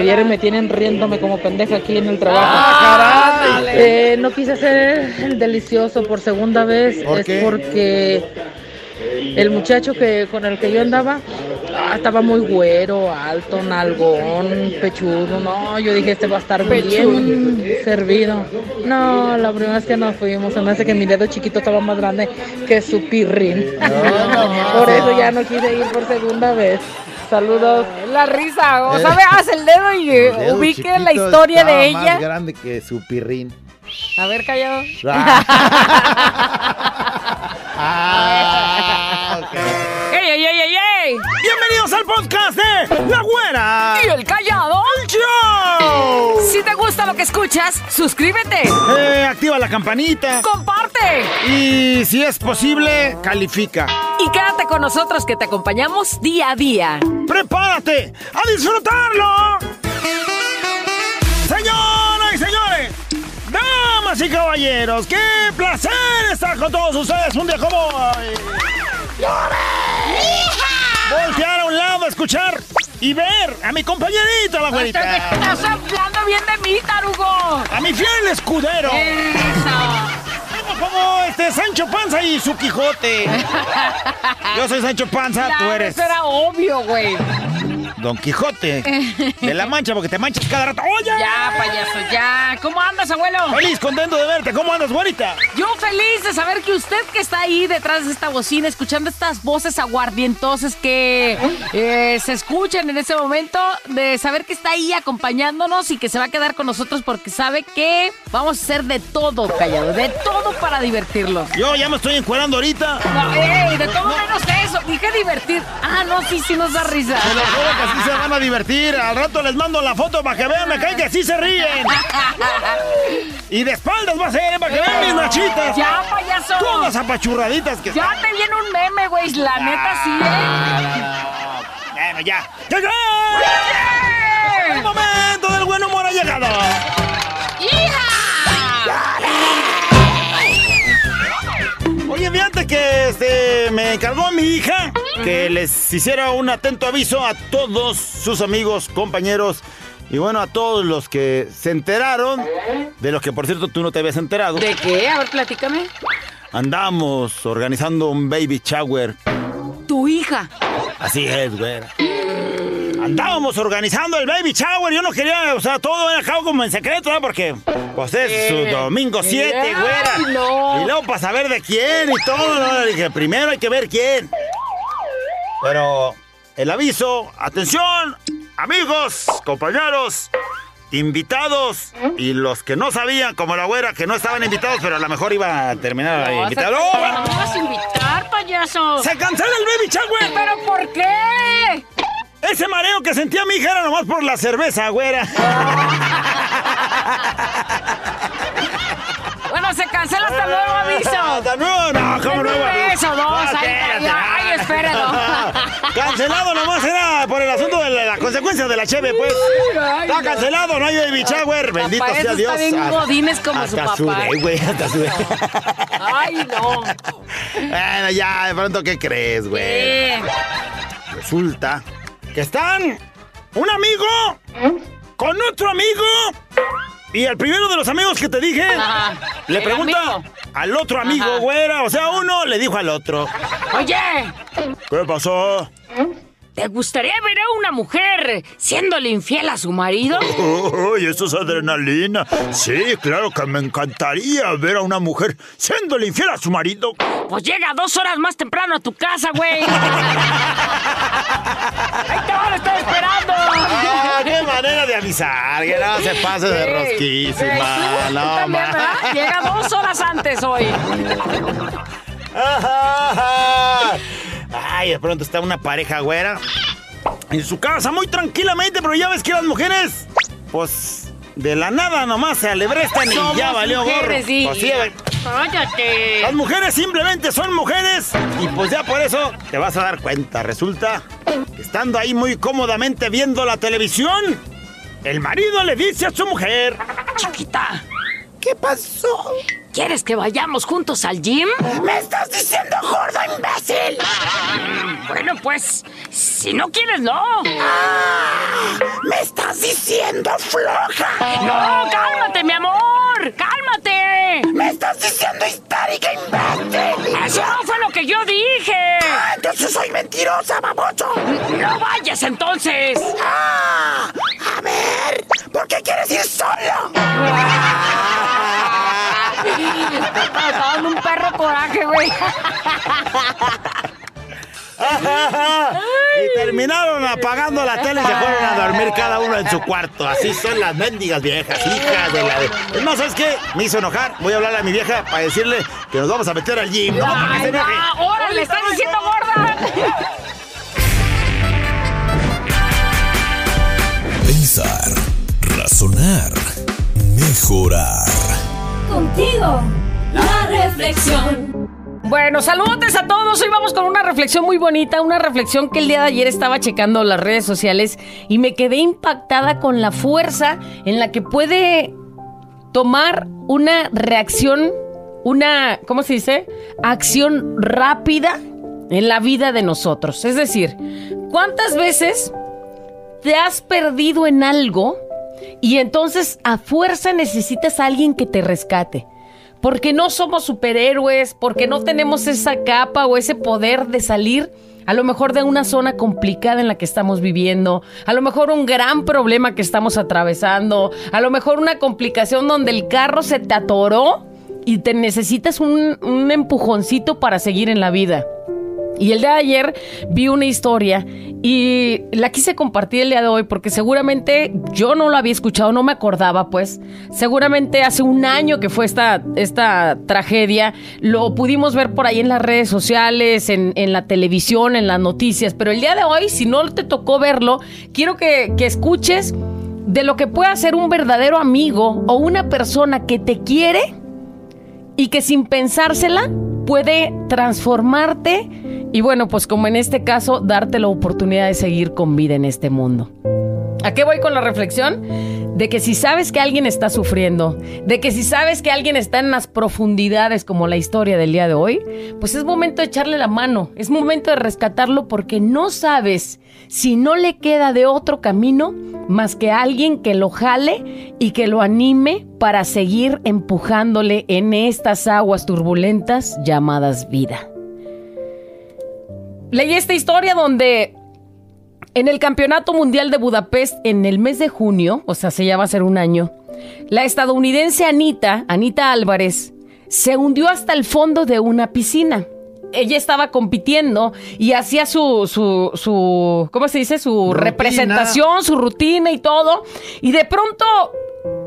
porque ayer me tienen riéndome como pendeja aquí en el trabajo. Ah. Eh, no quise hacer el delicioso por segunda vez. ¿Por es qué? porque el muchacho que con el que yo andaba ah, estaba muy güero, alto, nalgón, pechudo. No, yo dije, este va a estar bien servido. No, la primera vez que nos fuimos, se me hace que mi dedo chiquito estaba más grande que su pirrín. por eso ya no quise ir por segunda vez. Saludos. La risa, o sea, veas el dedo y eh, El dedo ubique la historia de ella. más grande que su pirrín. A ver, callado. Ah, ok. ¡Ey, ey, ey, ey, ey! Bienvenidos al podcast de La Güera. ¿Y el callado? ¡Show! Si te gusta lo que escuchas, suscríbete, Eh, activa la campanita. comparte Y si es posible, califica. y quédate con nosotros que te acompañamos día a día. ¡Prepárate a disfrutarlo! Señoras y señores, damas y caballeros, qué placer estar con todos ustedes un día como hoy. Voltear a un lado, escuchar y ver a mi compañerita, la güerita. Estás hablando bien de mí, tarugo. A mi fiel escudero. Eso. Como este Sancho Panza y su Quijote. Yo soy Sancho Panza, tú eres Eso era obvio, güey. Don Quijote de la Mancha porque te manchas cada rato. ¡Oye! Ya, payaso, ya. ¿Cómo andas, abuelo? Feliz, contento de verte. ¿Cómo andas, güerita? Yo feliz de saber que usted que está ahí detrás de esta bocina, escuchando estas voces aguardientosas que eh, se escuchan en ese momento, de saber que está ahí acompañándonos y que se va a quedar con nosotros porque sabe que vamos a hacer de todo, callado, de todo para divertirlo. Yo ya me estoy encuerando ahorita. No, ey, de todo menos eso. Dije divertir. Ah, no, sí, sí nos da risa. Te lo juro que se van a divertir. Al rato les mando la foto para que vean, me caen que sí se ríen. Y de espaldas va a ser, ¿eh? para que vean mis nachitas. Ya, payaso. Todas apachurraditas que Ya te viene un meme, güey. La neta sí, ¿eh? Bueno, ya. ¡Ya, ya! El momento del buen humor ha llegado. Oye, fíjate que este, me encargó mi hija que les hiciera un atento aviso a todos sus amigos, compañeros y bueno, a todos los que se enteraron de lo que por cierto tú no te habías enterado. ¿De qué? A ver, platícame. Andamos organizando un baby shower. Tu hija. Así es, güera. Andábamos organizando el baby shower. Yo no quería, o sea, todo era acá como en secreto, ¿verdad? Porque, pues es su domingo 7, Ay, güera. no. Y luego para saber de quién y todo, ¿no? Le dije, primero hay que ver quién. Pero el aviso, atención, amigos, compañeros, invitados y los que no sabían, como la güera, que no estaban invitados, pero a lo mejor iba a terminar invitado. ¡Oh, No vas a invitar, payaso. ¡Se cancela el baby shower! ¿Pero por qué? Ese mareo que sentía mi hija era nomás por la cerveza, güera. Bueno, se cancela hasta nuevo aviso. ¿Hasta nuevo? No, ¿cómo nuevo aviso? Eso, dos. No, espérate. ay, ay, espéralo. Cancelado nomás era por el asunto de la, la consecuencia de la cheve, pues. Ay, Está cancelado, no hay baby shower. Bendito Papá, sea Dios. está bien godines como su hasta papá. sudé, güey, hasta sudé. Ay, no. Bueno, ya, de pronto, ¿qué crees, güey? Resulta que están un amigo con otro amigo. Y el primero de los amigos que te dije Ajá. le pregunta amigo. al otro amigo, Ajá. güera. O sea, uno le dijo al otro. Oye, ¿Qué pasó? ¿Te gustaría ver a una mujer siéndole infiel a su marido? Uy, eso es adrenalina. Sí, claro que me encantaría ver a una mujer siéndole infiel a su marido. Pues llega dos horas más temprano a tu casa, güey. Ahí te van a estar esperando. Ah, qué manera de avisar, que no se pase de rosquísima. Sí, No. Llega dos horas antes hoy. Ay, de pronto está una pareja güera en su casa muy tranquilamente, pero ya ves que las mujeres, pues de la nada nomás se alebrestan y ya valió gorro. mujeres, sí. Pues sí, güey. Cállate. Las mujeres simplemente son mujeres y pues ya por eso te vas a dar cuenta. Resulta que estando ahí muy cómodamente viendo la televisión, el marido le dice a su mujer, Chiquita, ¿qué ¿Qué pasó? ¿Quieres que vayamos juntos al gym? ¡Me estás diciendo gordo, imbécil! Bueno, pues, si no quieres, no. ¡Ah! ¡Me estás diciendo floja! No, cálmate, mi amor. Cálmate. ¡Me estás diciendo histérica, imbécil! Eso no fue lo que yo dije. Ah, entonces soy mentirosa, babocho. No vayas entonces. ¡Ah! A ver, ¿por qué quieres ir solo? Me está dando un perro coraje, güey. y terminaron apagando la tele y se fueron a dormir cada uno en su cuarto. Así son las mendigas viejas, hijas de la... de- Es más, ¿sabes qué? Me hizo enojar. Voy a hablarle a mi vieja para decirle que nos vamos a meter al gym. ¿no? Para que se enoje. Ah, ¡Ahora le estás diciendo gorda! Pensar, razonar, mejorar. Contigo, la reflexión. Bueno, saludos a todos. Hoy vamos con una reflexión muy bonita, una reflexión que el día de ayer estaba checando las redes sociales y me quedé impactada con la fuerza en la que puede tomar una reacción, una, ¿cómo se dice? Acción rápida en la vida de nosotros. Es decir, ¿cuántas veces te has perdido en algo y entonces a fuerza necesitas a alguien que te rescate? Porque no somos superhéroes, porque no tenemos esa capa o ese poder de salir a lo mejor de una zona complicada en la que estamos viviendo, a lo mejor un gran problema que estamos atravesando, a lo mejor una complicación donde el carro se te atoró y te necesitas un, un empujoncito para seguir en la vida. Y el día de ayer vi una historia y la quise compartir el día de hoy porque seguramente yo no lo había escuchado, no me acordaba pues. Seguramente hace un año que fue esta, esta tragedia, lo pudimos ver por ahí en las redes sociales, en, en la televisión, en las noticias, pero el día de hoy, si no te tocó verlo, quiero que, que escuches de lo que puede hacer un verdadero amigo o una persona que te quiere y que sin pensársela puede transformarte y bueno, pues como en este caso, darte la oportunidad de seguir con vida en este mundo. ¿A qué voy con la reflexión? De que si sabes que alguien está sufriendo, de que si sabes que alguien está en las profundidades como la historia del día de hoy, pues es momento de echarle la mano, es momento de rescatarlo porque no sabes si no le queda de otro camino más que alguien que lo jale y que lo anime para seguir empujándole en estas aguas turbulentas llamadas vida. Leí esta historia donde en el Campeonato Mundial de Budapest en el mes de junio, o sea, se ya va a ser un año, la estadounidense Anita, Anita Álvarez, se hundió hasta el fondo de una piscina. Ella estaba compitiendo y hacía su, su, su ¿cómo se dice? Su Rutina. representación, su rutina y todo. Y de pronto,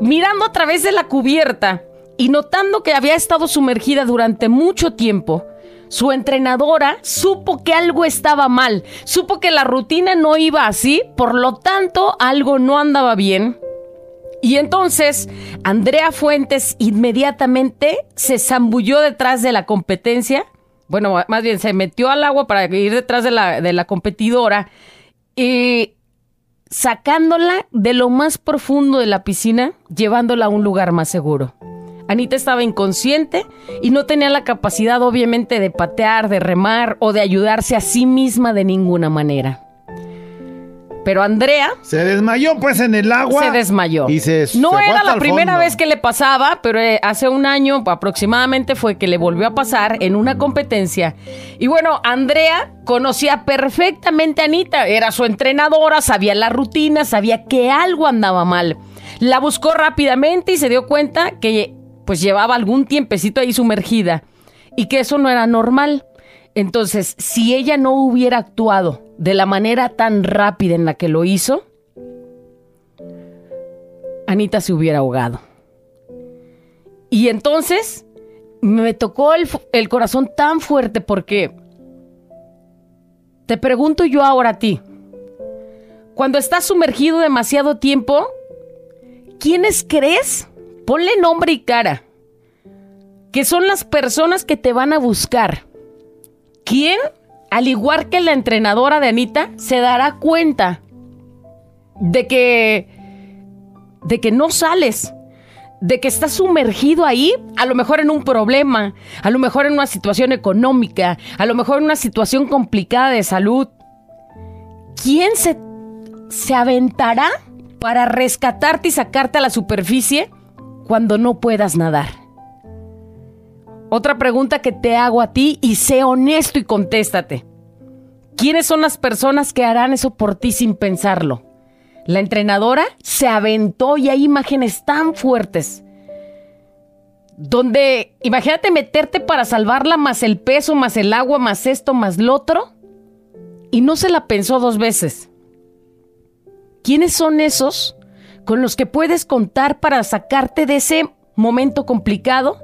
mirando a través de la cubierta y notando que había estado sumergida durante mucho tiempo, su entrenadora supo que algo estaba mal, supo que la rutina no iba así, por lo tanto algo no andaba bien. Y entonces Andrea Fuentes inmediatamente se zambulló detrás de la competencia, bueno, más bien se metió al agua para ir detrás de la, de la competidora y sacándola de lo más profundo de la piscina, llevándola a un lugar más seguro. Anita estaba inconsciente y no tenía la capacidad obviamente de patear, de remar o de ayudarse a sí misma de ninguna manera. Pero Andrea Se desmayó pues en el agua. se desmayó. Y se no se era la primera fondo. vez que le pasaba, pero eh, hace un año aproximadamente fue que le volvió a pasar en una competencia. Y bueno, Andrea conocía perfectamente a Anita, era su entrenadora, sabía la rutina, sabía que algo andaba mal. La buscó rápidamente y se dio cuenta que pues llevaba algún tiempecito ahí sumergida y que eso no era normal. Entonces, si ella no hubiera actuado de la manera tan rápida en la que lo hizo, Anita se hubiera ahogado. Y entonces me tocó el, el corazón tan fuerte porque te pregunto yo ahora a ti, cuando estás sumergido demasiado tiempo, ¿quiénes crees? Ponle nombre y cara. Que son las personas que te van a buscar. ¿Quién, al igual que la entrenadora de Anita, se dará cuenta de que de que no sales, de que estás sumergido ahí, a lo mejor en un problema, a lo mejor en una situación económica, a lo mejor en una situación complicada de salud. ¿Quién se, se aventará para rescatarte y sacarte a la superficie cuando no puedas nadar? Otra pregunta que te hago a ti y sé honesto y contéstate. ¿Quiénes son las personas que harán eso por ti sin pensarlo? La entrenadora se aventó y hay imágenes tan fuertes. Donde, imagínate meterte para salvarla más el peso, más el agua, más esto, más lo otro. Y no se la pensó dos veces. ¿Quiénes son esos con los que puedes contar para sacarte de ese momento complicado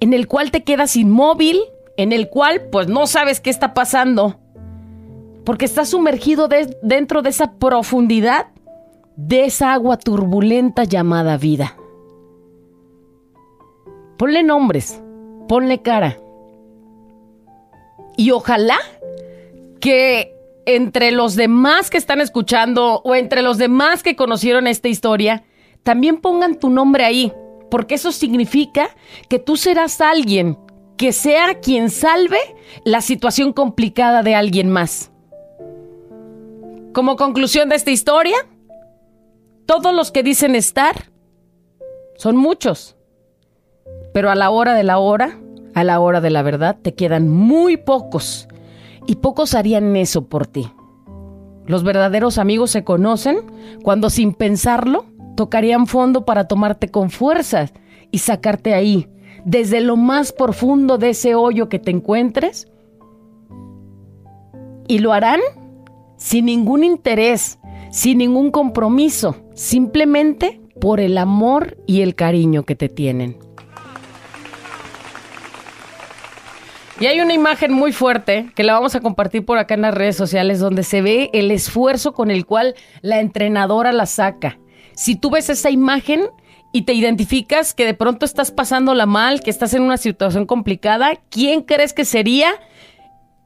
en el cual te quedas inmóvil, en el cual pues no sabes qué está pasando? Porque estás sumergido de- dentro de esa profundidad de esa agua turbulenta llamada vida. Ponle nombres, ponle cara. Y ojalá que entre los demás que están escuchando o entre los demás que conocieron esta historia, también pongan tu nombre ahí, porque eso significa que tú serás alguien que sea quien salve la situación complicada de alguien más. Como conclusión de esta historia, todos los que dicen estar son muchos. Pero a la hora de la hora, a la hora de la verdad, te quedan muy pocos. Y pocos harían eso por ti. Los verdaderos amigos se conocen cuando sin pensarlo tocarían fondo para tomarte con fuerzas y sacarte ahí, desde lo más profundo de ese hoyo que te encuentres. Y lo harán sin ningún interés, sin ningún compromiso, simplemente por el amor y el cariño que te tienen. Y hay una imagen muy fuerte que la vamos a compartir por acá en las redes sociales donde se ve el esfuerzo con el cual la entrenadora la saca. Si tú ves esa imagen y te identificas que de pronto estás pasándola mal, que estás en una situación complicada, ¿quién crees que sería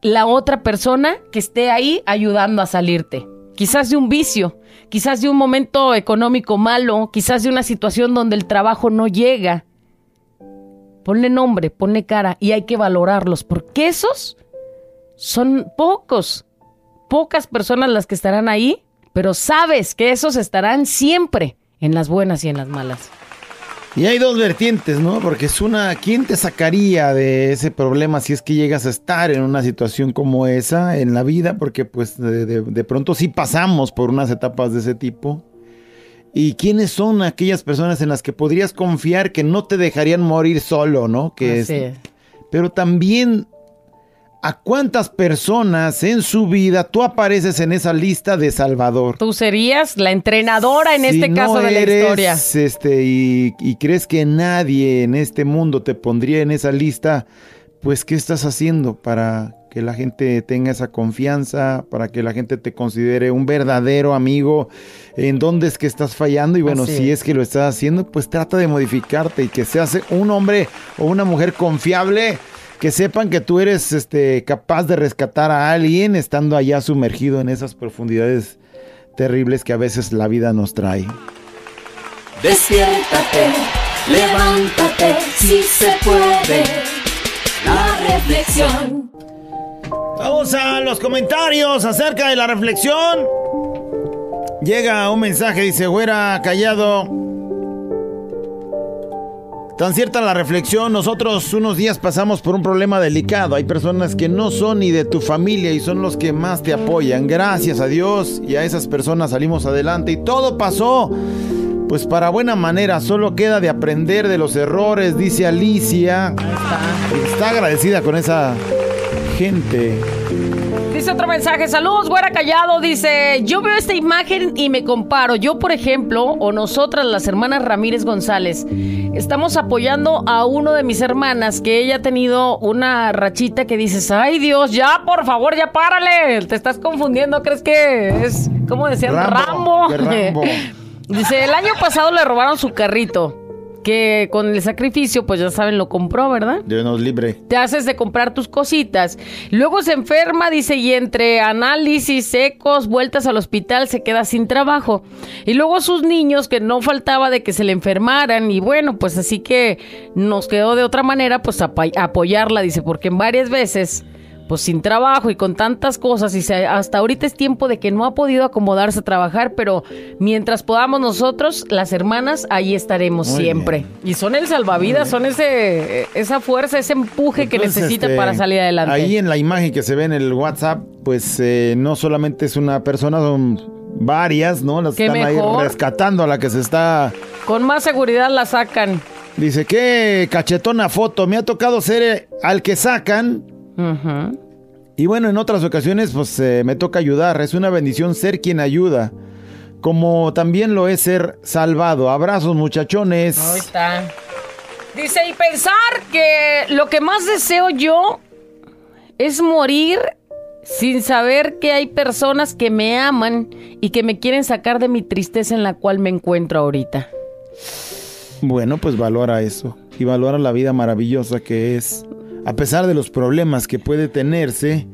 la otra persona que esté ahí ayudando a salirte? Quizás de un vicio, quizás de un momento económico malo, quizás de una situación donde el trabajo no llega. Ponle nombre, ponle cara y hay que valorarlos, porque esos son pocos, pocas personas las que estarán ahí, pero sabes que esos estarán siempre en las buenas y en las malas. Y hay dos vertientes, ¿no? Porque es una, ¿quién te sacaría de ese problema si es que llegas a estar en una situación como esa en la vida? Porque pues de, de- pronto sí pasamos por unas etapas de ese tipo. ¿Y quiénes son aquellas personas en las que podrías confiar que no te dejarían morir solo, ¿no? Que es-. Pero también, ¿a cuántas personas en su vida tú apareces en esa lista de Salvador? Tú serías la entrenadora en Si este no caso de la historia. Este, y, y crees que nadie en este mundo te pondría en esa lista, pues ¿qué estás haciendo para que la gente tenga esa confianza, para que la gente te considere un verdadero amigo? ¿En dónde es que estás fallando? Y bueno, Así si es. es que lo estás haciendo, pues trata de modificarte y que seas un hombre o una mujer confiable. Que sepan que tú eres este, capaz de rescatar a alguien estando allá sumergido en esas profundidades terribles que a veces la vida nos trae. Despiértate, levántate, si se puede. La reflexión. Vamos a los comentarios acerca de la reflexión. Llega un mensaje, dice, güera, callado. Tan cierta la reflexión, nosotros unos días pasamos por un problema delicado. Hay personas que no son ni de tu familia y son los que más te apoyan. Gracias a Dios y a esas personas salimos adelante y todo pasó. Pues para buena manera, solo queda de aprender de los errores, dice Alicia. Está agradecida con esa gente. Dice otro mensaje, saludos, güera callado. Dice, yo veo esta imagen y me comparo. Yo, por ejemplo, o nosotras, las hermanas Ramírez González, estamos apoyando a uno de mis hermanas que ella ha tenido una rachita que dices, ay Dios, ya, por favor, ya párale. Te estás confundiendo, ¿crees que es, ¿cómo decían? Rambo, Rambo. de Rambo. Dice, el año pasado le robaron su carrito. Que con el sacrificio, pues ya saben, lo compró, ¿verdad? Dios nos libre. te haces de comprar tus cositas. Luego se enferma, dice, y entre análisis secos, vueltas al hospital, se queda sin trabajo. Y luego sus niños, que no faltaba de que se le enfermaran, y bueno, pues así que nos quedó de otra manera, pues apoyarla, dice, porque en varias veces pues sin trabajo y con tantas cosas y se- hasta ahorita es tiempo de que no ha podido acomodarse a trabajar, pero mientras podamos nosotros, las hermanas, ahí estaremos Muy siempre. Y son el salvavidas, son ese esa fuerza, ese empuje que necesita este, para salir adelante. Ahí en la imagen que se ve en el WhatsApp, pues eh, no solamente es una persona, son varias, ¿no? Las están ahí mejor. rescatando a la que se está. Con más seguridad la sacan. Dice, qué cachetona foto. Me ha tocado ser eh, al que sacan. Ujú. Y bueno, en otras ocasiones, pues eh, me toca ayudar. Es una bendición ser quien ayuda. Como también lo es ser salvado. Abrazos, muchachones. Ahí está. Dice, y pensar que lo que más deseo yo es morir sin saber que hay personas que me aman y que me quieren sacar de mi tristeza en la cual me encuentro ahorita. Bueno, pues valora eso. Y valora la vida maravillosa que es. A pesar de los problemas que puede tenerse,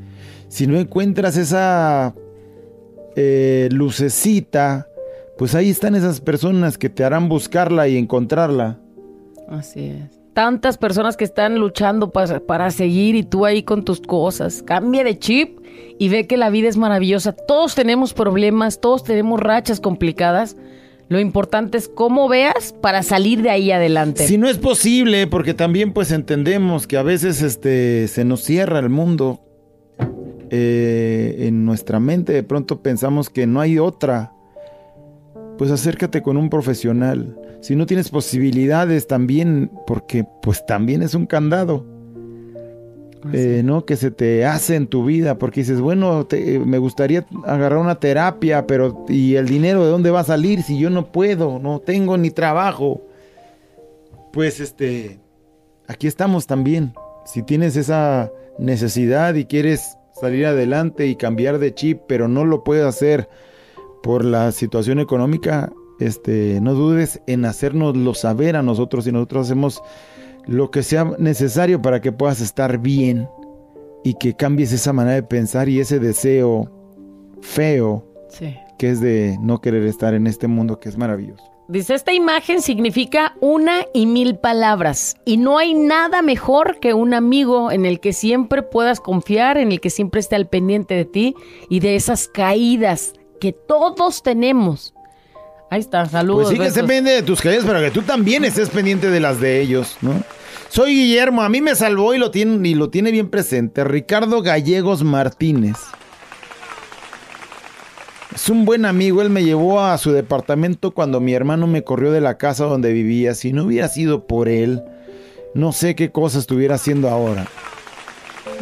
si no encuentras esa eh, lucecita, pues ahí están esas personas que te harán buscarla y encontrarla. Así es. Tantas personas que están luchando para, para seguir y tú ahí con tus cosas. Cambia de chip y ve que la vida es maravillosa. Todos tenemos problemas, todos tenemos rachas complicadas. Lo importante es cómo veas para salir de ahí adelante. Si no es posible, porque también pues entendemos que a veces este se nos cierra el mundo. Eh, en nuestra mente de pronto pensamos que no hay otra. Pues acércate con un profesional. Si no tienes posibilidades también, porque pues también es un candado. Eh, ¿no? Que se te hace en tu vida, porque dices, bueno, me gustaría agarrar una terapia, pero ¿y el dinero de dónde va a salir si yo no puedo? No tengo ni trabajo. Pues este, aquí estamos también. Si tienes esa necesidad y quieres salir adelante y cambiar de chip, pero no lo puedes hacer por la situación económica, este, no dudes en hacérnoslo saber a nosotros y nosotros hacemos lo que sea necesario para que puedas estar bien y que cambies esa manera de pensar y ese deseo feo Sí. que es de no querer estar en este mundo que es maravilloso. Dice, esta imagen significa una y mil palabras y no hay nada mejor que un amigo en el que siempre puedas confiar, en el que siempre esté al pendiente de ti y de esas caídas que todos tenemos. Ahí está, saludos. Pues sí que pendiente de tus caídas, pero que tú también estés pendiente de las de ellos, ¿no? Soy Guillermo, a mí me salvó y lo tiene, y lo tiene bien presente. Ricardo Gallegos Martínez. Es un buen amigo, él me llevó a su departamento cuando mi hermano me corrió de la casa donde vivía. Si no hubiera sido por él, no sé qué cosa estuviera haciendo ahora.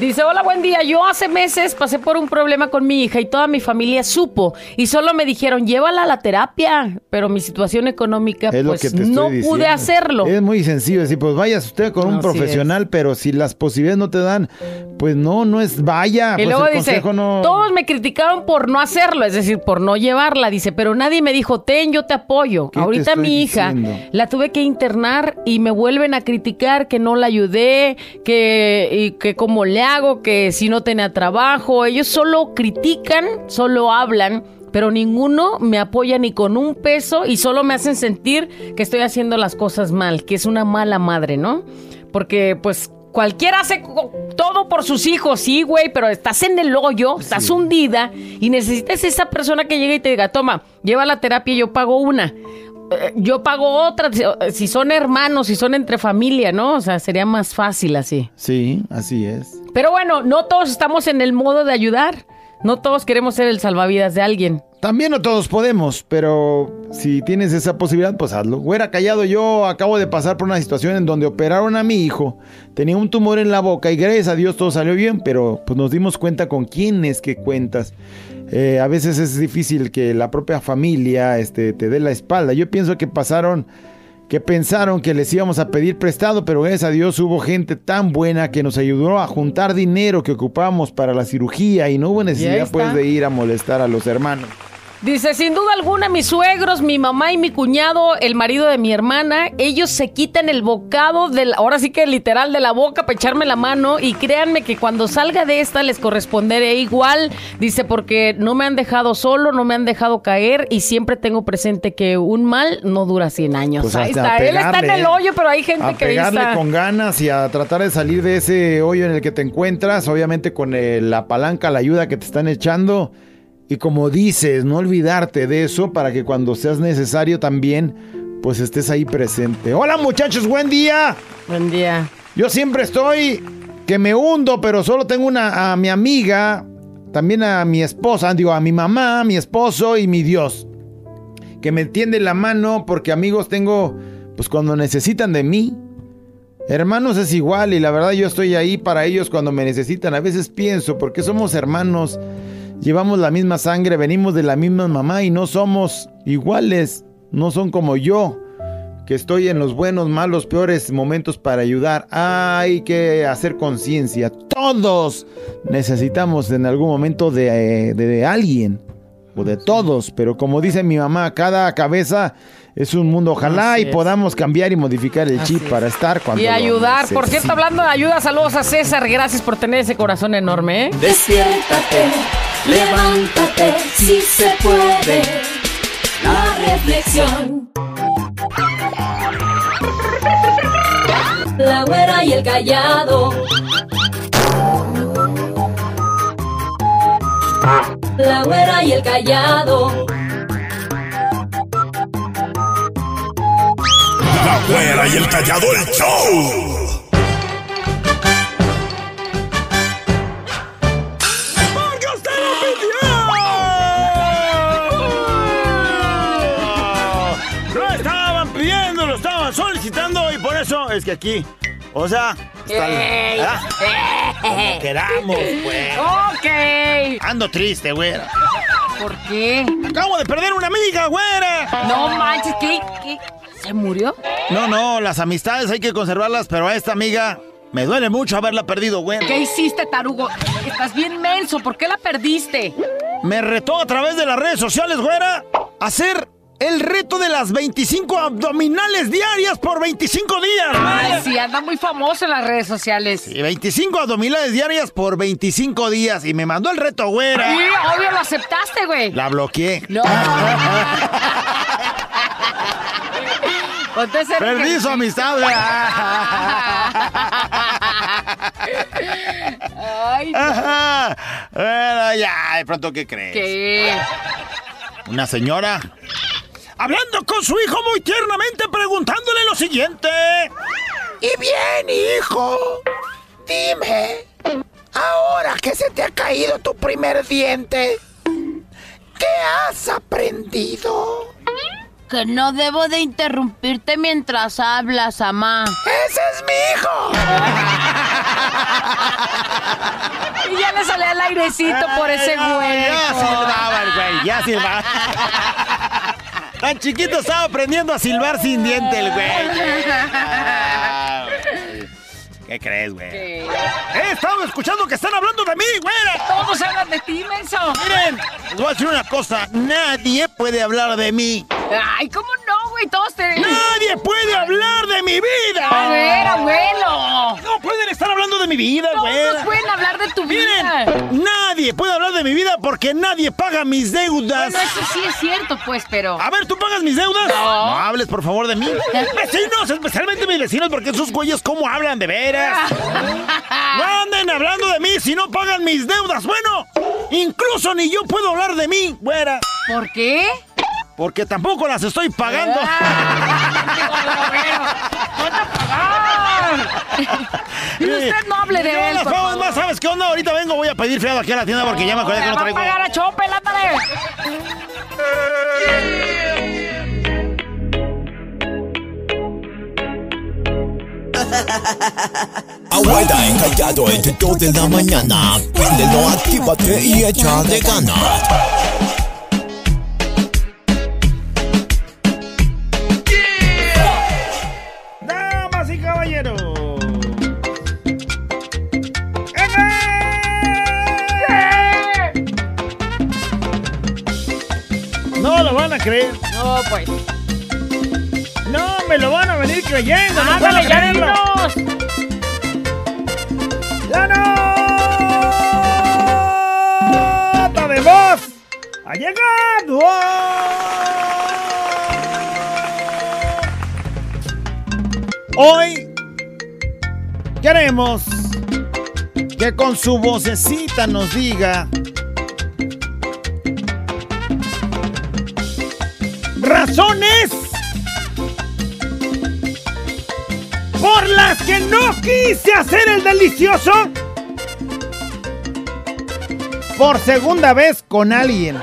Dice, hola, buen día. Yo hace meses pasé por un problema con mi hija y toda mi familia supo y solo me dijeron, llévala a la terapia. Pero mi situación económica, Es pues no diciendo. pude hacerlo. Es muy sencillo decir, pues vaya usted con un profesional, pero si las posibilidades no te dan, pues no, no es vaya. Y pues luego el dice, consejo no- todos me criticaron por no hacerlo, es decir, por no llevarla, dice, pero nadie me dijo, ten, yo te apoyo. ¿Qué te Ahorita mi hija diciendo? la tuve que internar y me vuelven a criticar que no la ayudé, que, y que cómo le hago, que si no tenía trabajo. Ellos solo critican, solo hablan. Pero ninguno me apoya ni con un peso y solo me hacen sentir que estoy haciendo las cosas mal, que es una mala madre, ¿no? Porque pues cualquiera hace todo por sus hijos, sí, güey, pero estás en el hoyo, estás hundida y necesitas esa persona que llegue y te diga, toma, lleva la terapia y yo pago una. Eh, Yo pago otra, si- si son hermanos, si son entre familia, ¿no? O sea, sería más fácil así. Sí, así es. Pero bueno, no todos estamos en el modo de ayudar. No todos queremos ser el salvavidas de alguien. También no todos podemos, pero si tienes esa posibilidad, pues hazlo. Güera callado, yo acabo de pasar por una situación en donde operaron a mi hijo. Tenía un tumor en la boca y gracias a Dios todo salió bien, pero pues nos dimos cuenta con quién es que cuentas. Eh, a veces es difícil que la propia familia este, te dé la espalda. Yo pienso que pasaron, que pensaron que les íbamos a pedir prestado, pero gracias a Dios hubo gente tan buena que nos ayudó a juntar dinero que ocupábamos para la cirugía y no hubo necesidad pues de ir a molestar a los hermanos. Dice, sin duda alguna, mis suegros, mi mamá y mi cuñado, el marido de mi hermana, ellos se quitan el bocado del, ahora sí que literal de la boca para echarme la mano y créanme que cuando salga de esta les corresponderé igual. Dice, porque no me han dejado solo, no me han dejado caer y siempre tengo presente que un mal no dura 100 años. Pues Ahí está, él está en el hoyo, pero hay gente a que pegarle está... con ganas y a tratar de salir de ese hoyo en el que te encuentras, obviamente con el- la palanca, la ayuda que te están echando. Y como dices, no olvidarte de eso para que cuando seas necesario también, pues estés ahí presente. Hola muchachos, buen día. Buen día. Yo siempre estoy que me hundo, pero solo tengo una a mi amiga, también a mi esposa, digo a mi mamá, mi esposo y mi Dios, que me tiende la mano porque amigos tengo, pues cuando necesitan de mí. Hermanos es igual y la verdad yo estoy ahí para ellos cuando me necesitan. A veces pienso, porque somos hermanos, llevamos la misma sangre, venimos de la misma mamá y no somos iguales, no son como yo que estoy en los buenos, malos, peores momentos para ayudar. Hay que hacer conciencia. Todos necesitamos en algún momento de, de- de alguien o de todos, pero como dice mi mamá, cada cabeza es un mundo. Ojalá Así y es. podamos cambiar y modificar el chip para estar cuando Y lo ayudar. Por cierto, hablando de ayuda, saludos a César. Gracias por tener ese corazón enorme, ¿eh? Despiértate, levántate, si se puede. La reflexión. La güera y el callado. La güera y el callado. La güera y el callado el show. Eso es que aquí, o sea, está Ey. Como queramos, pues. Ok. Ando triste, güera. ¿Por qué? Acabo de perder una amiga, güera. No manches, ¿qué? ¿Qué? ¿Se murió? No, no, las amistades hay que conservarlas, pero a esta amiga me duele mucho haberla perdido, güera. ¿Qué hiciste, tarugo? Estás bien menso. ¿Por qué la perdiste? Me retó a través de las redes sociales, güera, a hacer el reto de las 25 abdominales diarias por 25 días. Ay, sí, anda muy famoso en las redes sociales. Y 25 abdominales diarias por 25 días. Y me mandó el reto, güera. Sí, obvio lo aceptaste, güey. La bloqueé. No. Perdí su amistad. Ay, no. Bueno, ya, de pronto, ¿qué crees? ¿Qué? Una señora hablando con su hijo muy tiernamente preguntándole lo siguiente. Y bien, hijo, dime, ahora que se te ha caído tu primer diente, ¿qué has aprendido? Que no debo de interrumpirte mientras hablas, mamá. ¡Ese es mi hijo! Y ya le salía el airecito por ese güey. Ya silbaba el güey, ya silbaba. Tan chiquito estaba aprendiendo a silbar sin diente el güey. Güey. ¿Qué crees, güey? He estado escuchando que están hablando de mí, güera. Todos hablan de ti, menso. Miren, les voy a decir una cosa. Nadie puede hablar de mí. Ay, ¿cómo no, güey? Todos te... Nadie puede hablar de mi vida. A ver, abuelo. No pueden estar hablando de mi vida, güera. Todos pueden hablar de tu vida. Miren, nadie puede hablar de mi vida porque nadie paga mis deudas. Bueno, eso sí es cierto, pues, pero... A ver, ¿tú pagas mis deudas? No. hables, por favor, de mí. Vecinos, especialmente mis vecinos, porque esos güeyes, ¿cómo hablan de veras? No anden hablando de mí si no pagan mis deudas. Bueno, incluso ni yo puedo hablar de mí, güera, ¿Por qué? Porque tampoco las estoy pagando. Y usted no hable de Yo él, por favor. más, ¿sabes qué onda? Ahorita vengo, voy a pedir fiado aquí a la tienda porque ya me acordé que no va a traigo. pagar a ándale. Abuela encallado entre 2 de la mañana. Préndelo, actívate y echa de ganas. Creer. No, pues. No, me lo van a venir creyendo. no Ándale, ya dinos. ¡La nota de voz! ¡Ha llegado! Hoy queremos que con su vocecita nos diga razones por las que no quise hacer el delicioso por segunda vez con alguien.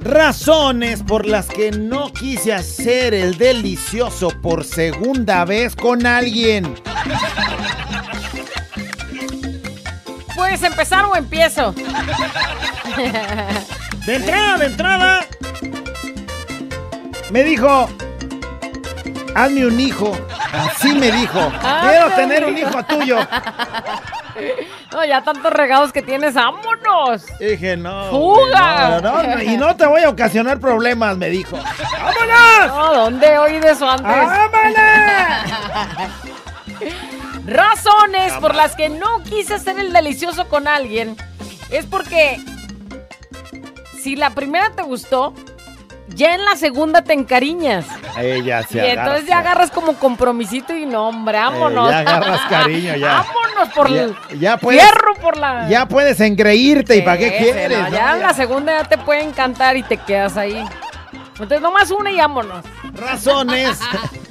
Razones por las que no quise hacer el delicioso por segunda vez con alguien. ¿Puedes empezar o empiezo? De entrada, de entrada, me dijo, hazme un hijo. Así me dijo, quiero Ándale. tener un hijo tuyo. No, ya tantos regados que tienes, vámonos. Dije, no. ¡Fuga! güey, No, no, no, y no te voy a ocasionar problemas, me dijo. ¡Vámonos! No, ¿dónde oí de eso antes? ¡Vámonos! Razones por las que no quise hacer el delicioso con alguien es porque si la primera te gustó, ya en la segunda te encariñas. Ella se y entonces ya agarras como compromisito y no, hombre, vámonos. Eh, ya agarras cariño, ya. vámonos por Ya- el ya puedes- fierro por la. Ya puedes engreírte y para qué quieres. no? ya en la segunda ya te puede encantar y te quedas ahí. Entonces nomás una y vámonos. Razones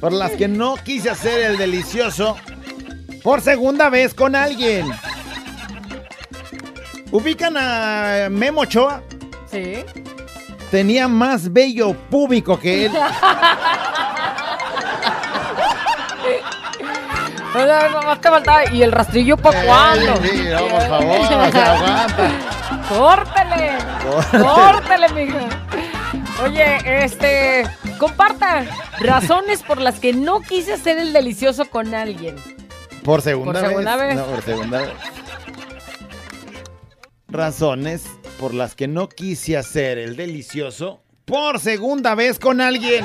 por las que no quise hacer el delicioso por segunda vez con alguien. ¿Ubican a Memo Ochoa? Sí. Tenía más bello público que él. ¿Y el rastrillo para cuándo? Sí, no, por favor, o sea, aguanta. ¡Córtale! ¡Córtale, mija! Oye, este. Comparta razones por las que no quise hacer el delicioso con alguien. Por segunda, Por segunda vez. No, por segunda vez. Razones por las que no quise hacer el delicioso por segunda vez con alguien.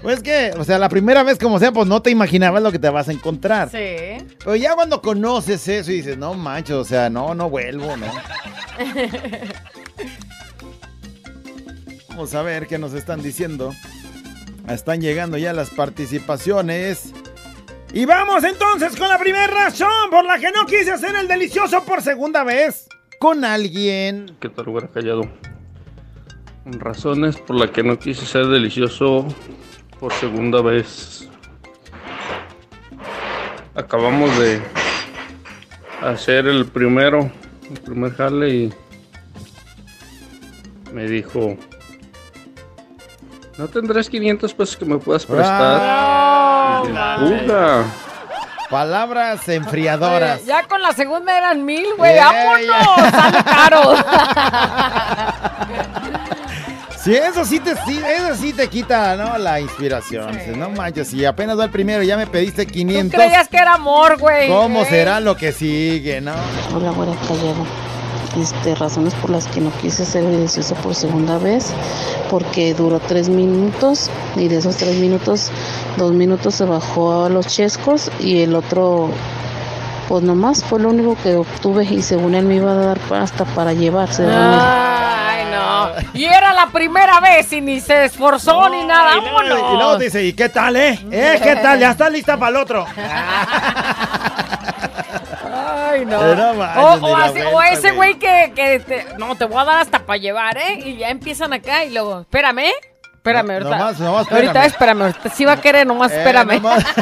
Pues que, o sea, la primera vez como sea, pues no te imaginabas lo que te vas a encontrar. Sí. Pero ya cuando conoces eso y dices, no manches, o sea, no, no vuelvo, ¿no? Vamos a ver qué nos están diciendo. Están llegando ya las participaciones. Y vamos entonces con la primera razón por la que no quise hacer el delicioso por segunda vez con alguien. ¿Qué tal, güera callado? Razones por las que no quise ser delicioso por segunda vez. Acabamos de hacer el primero, el primer jale y me dijo, ¿no tendrás 500 pesos que me puedas prestar? Ah, "Puga". Palabras enfriadoras. Ya con la segunda eran mil, güey. Yeah, ¡Vámonos! ¡Sale caro! Sí, eso sí te, sí, eso sí te quita, ¿no? La inspiración. Sí. No manches, si apenas va el primero y ya me pediste ¿Tú 500. creías que era amor, güey? ¿Cómo ¿Eh? será lo que sigue, no? Hola, güera callado. Este, razones por las que no quise ser deliciosa por segunda vez, porque duró tres minutos y de esos tres minutos, dos minutos se bajó a los chescos y el otro, pues nomás fue lo único que obtuve y según él me iba a dar hasta para llevar. según él. Ay, no. Y era la primera vez y ni se esforzó ni nada. Y luego, y luego dice, ¿y qué tal, eh? ¿Eh? ¿Qué tal? ¿Ya está lista para el otro? Ay, no. Eh, no manches, o, ese güey. que, que te- no, te voy a dar hasta para llevar, ¿eh? Y ya empiezan acá y luego, espérame, espérame, No, ahorita. nomás, nomás Ahorita espérame. espérame, ahorita sí va a querer, nomás Eh, espérame. nomás-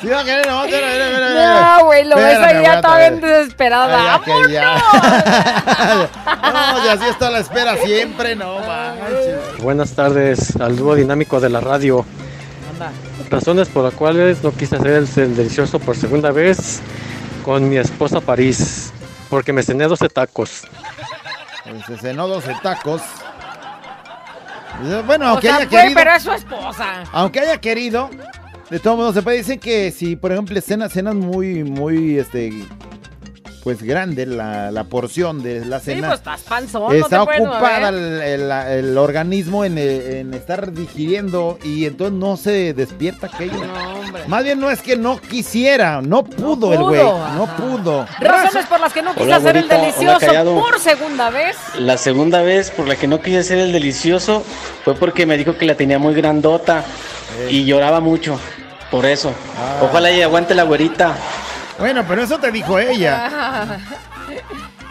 Sí, va a querer, nomás, espera, espera, espera, espera. No, güey, lo ves Espérame, ahí ya está bien eh. desesperada. ¡Vámonos! No, y así está la espera siempre, no manches. Buenas tardes al dúo dinámico de la radio. Anda. Razones por las cuales no quise hacer el, el delicioso por segunda vez con mi esposa París. Porque me cené 12 tacos. Se cenó 12 tacos. Bueno, O aunque sea, haya querido. pero es su esposa. Aunque haya querido, De todos modos, se puede decir que si, por ejemplo, cenas, cenas muy, muy, este, pues grande la, la porción de la Sí, cena. pues estás panzón, no Está te puedes ocupada el, el- el organismo en, eh, en estar digiriendo y entonces no se despierta aquello. No, hombre. Más bien no es que no quisiera, no pudo el pudo, güey, ajá. no pudo. Razones por las que no quise Hola, hacer el delicioso por segunda vez. La segunda vez por la que no quise hacer el delicioso fue porque me dijo que la tenía muy grandota y lloraba mucho. Por eso. Ah. Ojalá y aguante la güerita. Bueno, pero eso te dijo ella.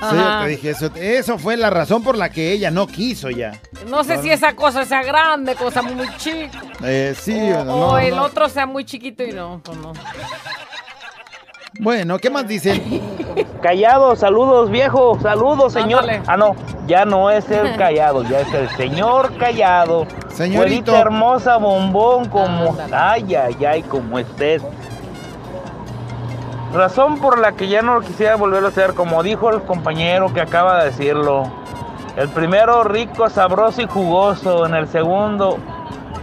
Sí, yo te dije eso. Eso fue la razón por la que ella no quiso ya. No sé si esa cosa sea grande, cosa muy chica. Eh, sí, o, no, o el no. otro sea muy chiquito y no, pues no. Bueno, ¿qué más dicen? Callado, saludos viejo, saludos señor. Ándale. Ah, no, ya no es el callado, ya es el señor callado. Señorito. Güerita hermosa, bombón, como. Ay, ay, ay, como estés. Razón por la que ya no lo quisiera volver a hacer, como dijo el compañero que acaba de decirlo. El primero rico, sabroso y jugoso. En el segundo,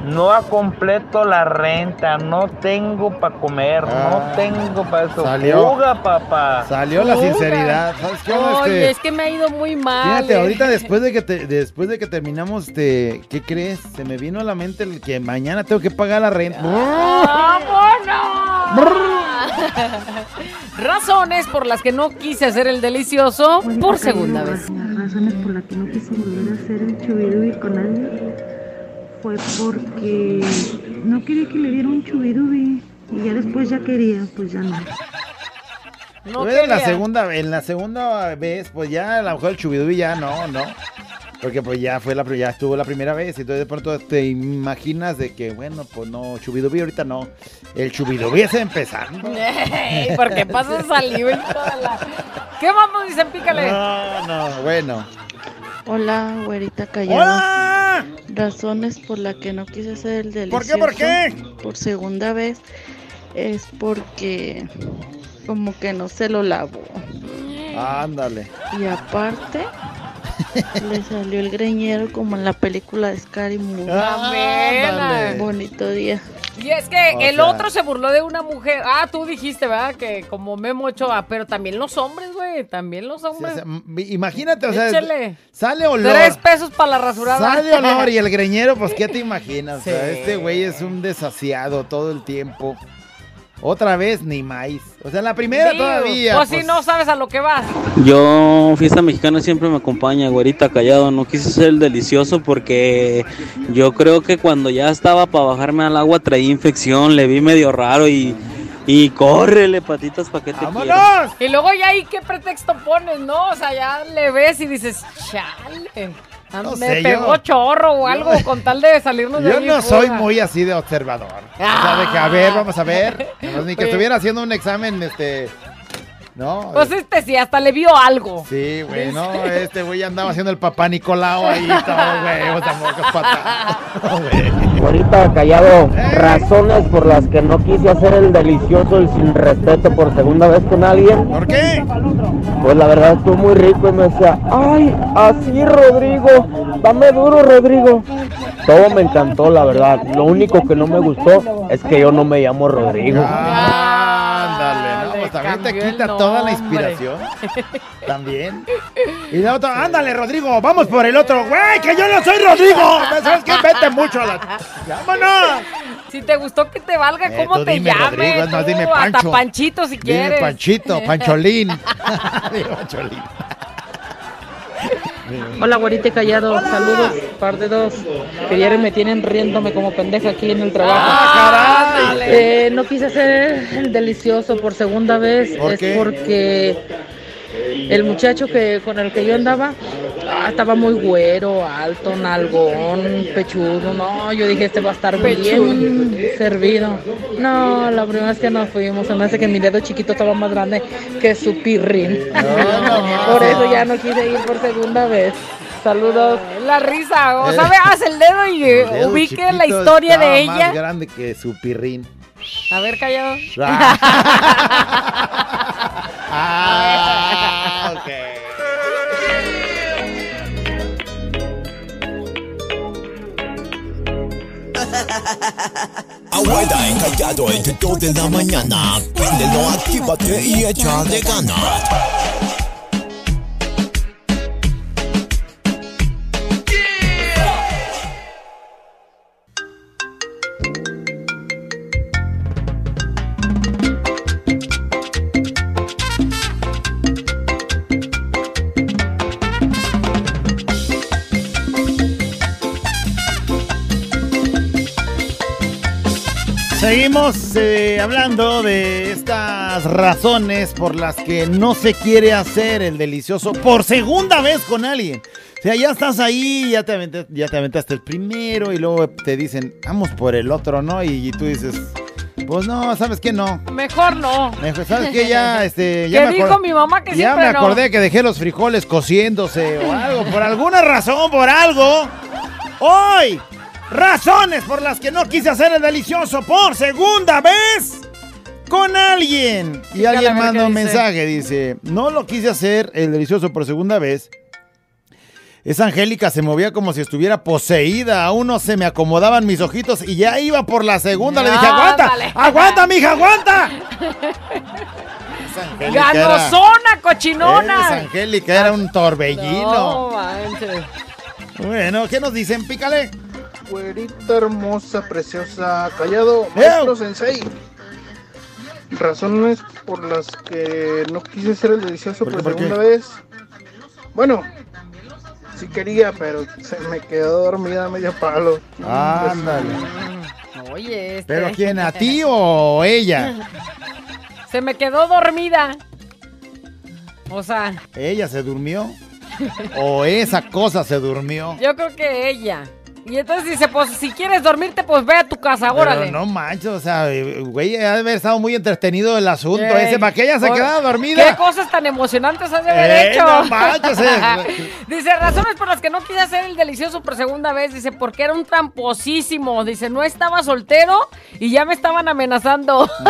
no a completo la renta. No tengo para comer, Ah, no tengo para eso. salió. Fuga, papá. Salió la sinceridad. ¿Sabes qué? Oye, Este, es que me ha ido muy mal. Fíjate, eh. ahorita después de que te- después de que terminamos, este, ¿qué crees? Se me vino a la mente el que mañana tengo que pagar la renta. ¡Vámonos! Razones por las que no quise hacer el delicioso por segunda vez. Las razones por las que no quise volver a hacer el chubidubi con alguien fue porque no quería que le diera un chubidubi y ya después ya quería, pues ya no. No en la segunda, en la segunda vez, pues ya a lo mejor el chubidubi ya no, no. Porque pues ya fue la ya estuvo la primera vez y entonces de pronto te imaginas de que bueno, pues no, chubidubi ahorita no. El chubidubi es empezando. Ey, ¿Por qué pasas saliva toda la... ¿Qué nos dicen? Pícale. No, no, bueno. Hola, güerita callada. Razones por las que no quise hacer el ¿Por delicioso. qué, por qué? Por segunda vez es porque como que no se lo lavó. Ándale. Y aparte le salió el greñero como en la película de Scary Movie. Ándale. Bonito día. Y es que O el sea- otro se burló de una mujer. Ah, tú dijiste, ¿verdad? Que como Memo Ochoa, pero también los hombres, güey. También los hombres. O sea, m- imagínate, o sea, Échale. sale olor. Tres pesos para la rasurada. Sale olor y el greñero, pues, ¿qué te imaginas? O sea, Sí. este güey es un desasiado todo el tiempo. Otra vez, ni maíz. O sea, la primera todavía. Pues si no sabes a lo que vas. Yo, fiesta mexicana siempre me acompaña, güerita callado. No quise ser el delicioso porque yo creo que cuando ya estaba para bajarme al agua traía infección, le vi medio raro y, y córrele patitas para que te quiero. Y luego ya ahí qué pretexto pones, ¿no? O sea, ya le ves y dices, chale. Ah, No me sé, pegó yo- chorro o algo con tal de salirnos de Yo no soy muy así de observador. O sea, de que, a ver, vamos a ver. Nomás ni que Oye. estuviera haciendo un examen, este. ¿No? Pues este sí, hasta le vio algo. Sí, güey, no, este güey andaba haciendo el papá Nicolau ahí, todo, güey, o sea, mocos patadas. Ahorita callado, razones por las que no quise hacer el delicioso y sin respeto por segunda vez con alguien. ¿Por qué? Pues la verdad estuvo muy rico y me decía, ay, así Rodrigo, dame duro Rodrigo. Todo me encantó, la verdad. Lo único que no me gustó es que yo no me llamo Rodrigo. No, pues también te quita toda la inspiración. También. Y la otra, ándale, Rodrigo, vamos por el otro. Güey, que yo no soy Rodrigo. ¿Sabes qué? Vete mucho a la. ¡Vámonos! Si te gustó que te valga, Eh, ¿cómo te dime, llames? Rodrigo, tú, dime Hasta Pancho. Panchito si Dime quieres. Panchito, Pancholín. Dime Pancholín. Hola, güerita callado. Saludos, par de dos. Que diario me tienen riéndome como pendeja aquí en el trabajo. ¡Ah! Eh, no quise hacer el delicioso por segunda vez. ¿Por es qué? porque el muchacho que con el que yo andaba ah, estaba muy güero, alto, nalgón, pechudo. No, yo dije, este va a estar bien servido. No, la primera vez que nos fuimos, se me hace que mi dedo chiquito estaba más grande que su pirrín. por eso ya no quise ir por segunda vez. Saludos. La risa, o Eh. sabe, haz el dedo y eh, El dedo ubique la historia de más ella. grande que su pirrín. A ver, callado. Ah, ok. güera encallado entre dos de la mañana. Préndelo, actívate y échale ganas. Seguimos eh, hablando de estas razones por las que no se quiere hacer el delicioso por segunda vez con alguien. O sea, ya estás ahí, ya te, aventaste, ya te aventaste el primero y luego te dicen, vamos por el otro, ¿no? Y, y tú dices, pues no, ¿sabes qué? No. Mejor no. Mejor, ¿Sabes qué? Ya, este, ya ¿Qué me dijo acor- mi mamá que Ya me no? acordé que dejé los frijoles cociéndose o algo, por alguna razón, por algo. Hoy, razones por las que no quise hacer el delicioso por segunda vez con alguien. Y a alguien manda un dice. mensaje, dice, no lo quise hacer el delicioso por segunda vez. Esa Angélica se movía como si estuviera poseída. Aún no se me acomodaban mis ojitos y ya iba por la segunda. Le dije, aguanta, Ándale. aguanta, mija, aguanta. Era- Ganosona, cochinona. Esa Angélica era un torbellino. No. Bueno, ¿qué nos dicen? Pícale. Güerita hermosa, preciosa, callado, maestro sensei. Razones por las que no quise ser el delicioso ¿Por por, qué, por qué? segunda vez. Bueno, sí quería, pero se me quedó dormida a medio palo. Ándale. Oye, este. ¿Pero quién? ¿A ti o ella? Se me quedó dormida. O sea, ¿Ella se durmió? ¿O esa cosa se durmió? yo creo que ella. Y entonces dice, pues si quieres dormirte, pues ve a tu casa, órale. Pero no manches, o sea, güey, ha de haber estado muy entretenido el asunto Ey, ese, para que ella se oye, quedara ¿Qué dormida. cosas tan emocionantes has de haber Ey, hecho? no manches, eh. Dice, razones por las que no quise hacer el delicioso por segunda vez. Dice, porque era un tramposísimo. Dice, no estaba soltero y ya me estaban amenazando.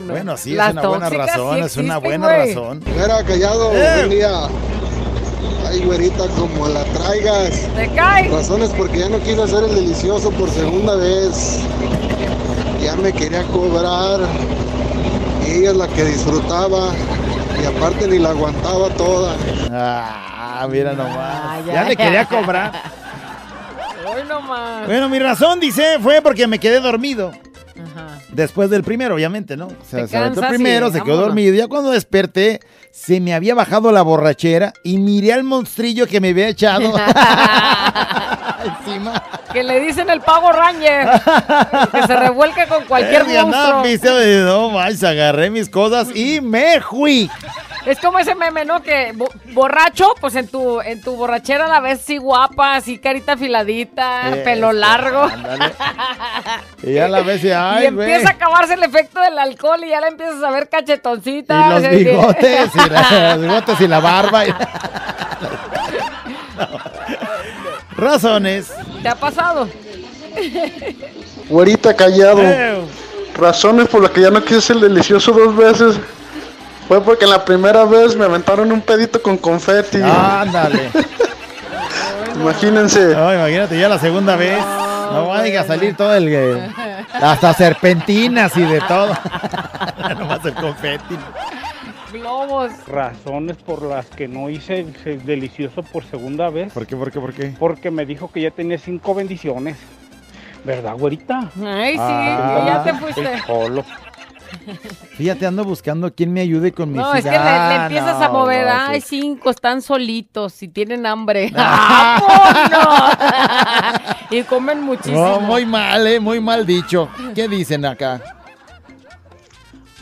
no, bueno. Sí, Las es una buena razón, sí es una buena güey. razón. Mira, callado, Eh. buen día. Ay, güerita, como la traigas. Te cae. Razones porque ya no quiero hacer el delicioso por segunda vez. Ya me quería cobrar. Y ella es la que disfrutaba. Y aparte ni la aguantaba toda. Ah, mira nomás. ya, ya le quería cobrar. Hoy nomás. Bueno, mi razón, dice, fue porque me quedé dormido. Después del primero, obviamente, ¿no? O sea, se aventó y primero, se quedó vámonos. dormido. Ya cuando desperté, se me había bajado la borrachera y miré al monstrillo que me había echado. Encima. Que le dicen el pavo ranger. que se revuelca con cualquier Eh, monstruo. de no manches, agarré mis cosas y me fui. Es como ese meme, ¿no? Que bo- borracho, pues en tu, en tu borrachera la ves así guapa, así carita afiladita, Eh, pelo largo. Y ya la ves y, y ay, güey. empieza a acabarse el efecto del alcohol y ya la empiezas a ver cachetoncita. Y los y la- los bigotes y la barba. y- Razones. ¿Te ha pasado? Güerita, callado. Razones por las que ya no quise ser el delicioso dos veces. Fue porque la primera vez me aventaron un pedito con confeti. Ándale. Imagínense. No, imagínate, ya la segunda vez. No vaya a salir todo el. eh, Hasta serpentinas y de todo. Nomás el confeti. Globos. Razones por las que no hice el el delicioso por segunda vez. ¿Por qué, por qué, por qué? Porque me dijo que ya tenía cinco bendiciones. ¿Verdad, güerita? Ay, sí, Ah. ya te fuiste. Solo. Fíjate, ando buscando quien me ayude con mis No, es que le, le empiezas no, a mover. no, Ay, sí. cinco, están solitos y tienen hambre. ¡Ah, no! y comen muchísimo. No, muy mal, eh, muy mal dicho. ¿Qué dicen acá?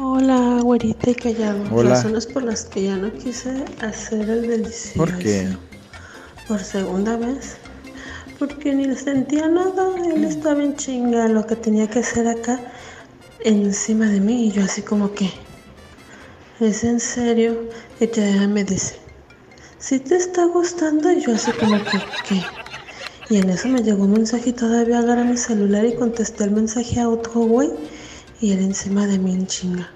Hola, güerita y callado. Hola. Razones por las que ya no quise hacer el delicioso. ¿Por qué? Por segunda vez. Porque ni le sentía nada. Él estaba en chinga lo que tenía que hacer acá encima de mí. Y yo así como que, ¿es en serio? Y todavía me dice, ¿si te está gustando? Y yo así como que, ¿qué? Y en eso me llegó un mensaje y todavía agarré mi celular y contesté el mensaje a otro güey. Y él encima de mí en chinga.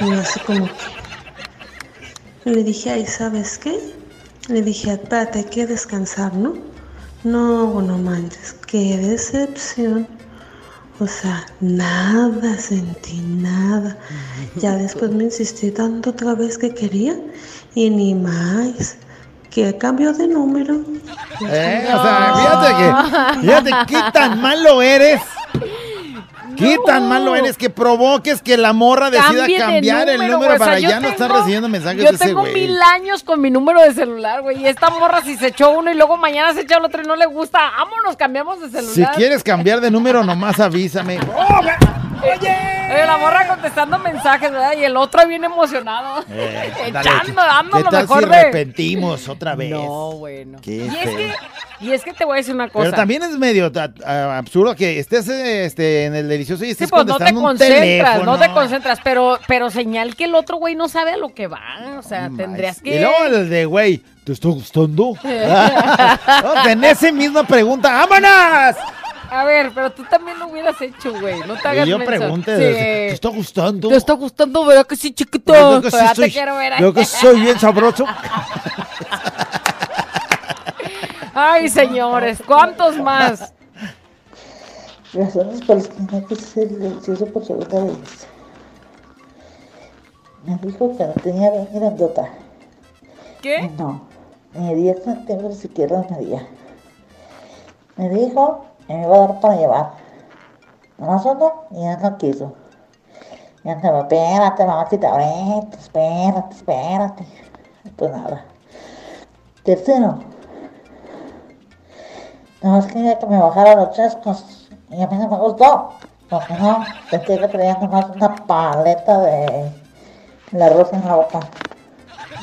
Y yo así como que... Le dije, ay, ¿sabes qué? Le dije, espérate, hay que descansar, ¿no? No, no manches, qué decepción. O sea, nada sentí, nada. Ya después me insistí tanto otra vez que quería y ni más. Que cambio de número. Eh, o sea, fíjate que, fíjate qué tan malo eres. ¿Qué tan malo eres que provoques que la morra decida Cambie de cambiar el número. O sea, para yo ya no estar recibiendo mensajes Yo de ese tengo mil años con mi número de celular, güey. Y esta morra, si se echó uno y luego mañana se echa el otro y no le gusta, vámonos, cambiamos de celular. Si quieres cambiar de número, nomás avísame. Oye, la morra contestando mensajes, ¿verdad? Y el otro bien emocionado. Eh, Echando, dale, dando ¿Qué lo tal mejor si de- repetimos otra vez? No, bueno. Qué Y es, que, y es que te voy a decir una cosa. Pero también es medio absurdo que estés este, en el delicioso y Sí, estés pues no te contestando un concentras, teléfono. no te concentras, pero, pero señal que el otro güey no sabe a lo que va. O sea, tendrías que. Y luego el de, güey, ¿te está gustando? No, en esa misma pregunta, ¡vámonos! A ver, pero tú también lo hubieras hecho, güey. No te hagas Y yo menso. pregunté, Sí. ¿te está gustando? ¿Te está gustando? ¿Verdad que sí, chiquito? Creo que sí te quiero ver ahí. creo que soy bien sabroso. Ay, señores, ¿cuántos más? Razones por las que no quise ser delicioso por segunda vez. Me dijo que no tenía bien grandota. ¿Qué? No, ni 10 centímetros siquiera medía. Me dijo iba a dar para llevar. No solo, y ya no quiso. Y andaba, espérate, mamacita, vete, espérate, espérate. Pues nada. Tercero, no, es que quería que me bajara los chescos. Y a mí no me gustó. Porque no, sentí que traía nomás una paleta de la rosa en la boca.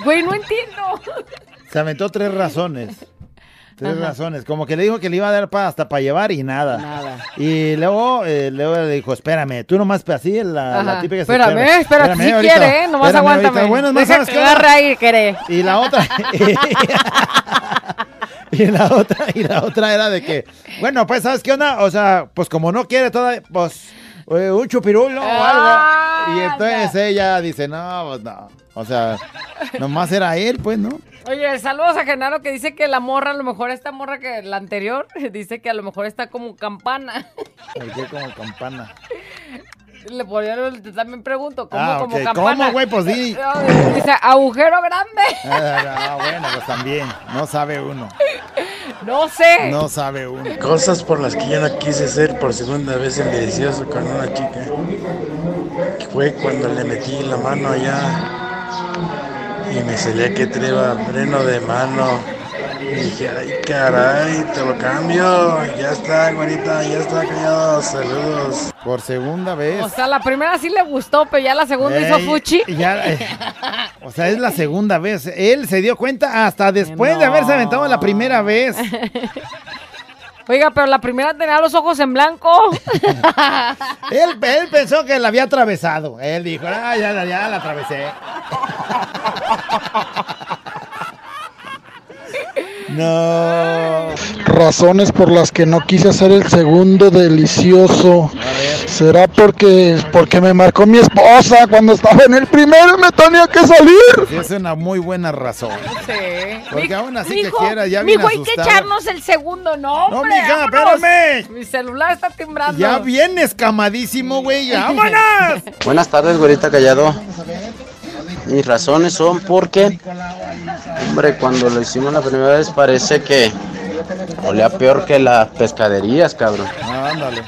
Güey, no entiendo. Se aventó tres razones. Tres Ajá. razones. Como que le dijo que le iba a dar pa- hasta para llevar y nada. Nada. Y luego, eh, luego le dijo, espérame, tú nomás así, la, típica... Espérame, espérame, espérate, si ahorita, quiere, ¿eh? Nomás espérame aguántame. ahorita. Bueno, Deja sabes que agarre aire, queré. Y la otra... y la otra, y la otra era de que, bueno, pues, ¿sabes qué onda? O sea, pues como no quiere toda, pues, eh, un chupirulo o algo. Y entonces ella dice, no, pues no. O sea, nomás era él, pues, ¿no? Oye, saludos a Genaro que dice que la morra, a lo mejor esta morra que la anterior, dice que a lo mejor está como campana. ¿Por qué como campana? Le ponían, también pregunto, ¿cómo Ah, como ok. campana? ¿Cómo, güey? Pues di. Dice, agujero grande. Ah, bueno, pues también. No sabe uno. No sé. No sabe uno. Cosas por las que yo no quise ser por segunda vez el delicioso con una chica. Fue cuando le metí la mano allá y me salía que traía freno de mano. Y dije, ay caray, te lo cambio. Ya está, güerita, ya está callado. Saludos. Por segunda vez. O sea, la primera sí le gustó, pero ya la segunda hizo fuchi. ya, eh, o sea, es la segunda vez. Él se dio cuenta hasta después de haberse aventado la primera vez. Oiga, pero la primera tenía los ojos en blanco. Él, él pensó que la había atravesado. Él dijo, ah, ya, ya, ya la atravesé. No. Razones por las que no quise hacer el segundo delicioso. ¿Será porque, porque me marcó mi esposa cuando estaba en el primero y me tenía que salir? Sí, es una muy buena razón. Sí. Porque aún así Mijo, que quiera, ya viene mijo, hay que echarnos el segundo, no, No, mija, vámonos. espérame. Mi celular está timbrando. Ya viene escamadísimo, güey. ya, ¡Vámonos! Buenas tardes, güerita callado. Mis razones son porque, hombre, cuando lo hicimos la primera vez parece que olía peor que las pescaderías, cabrón. Ándale.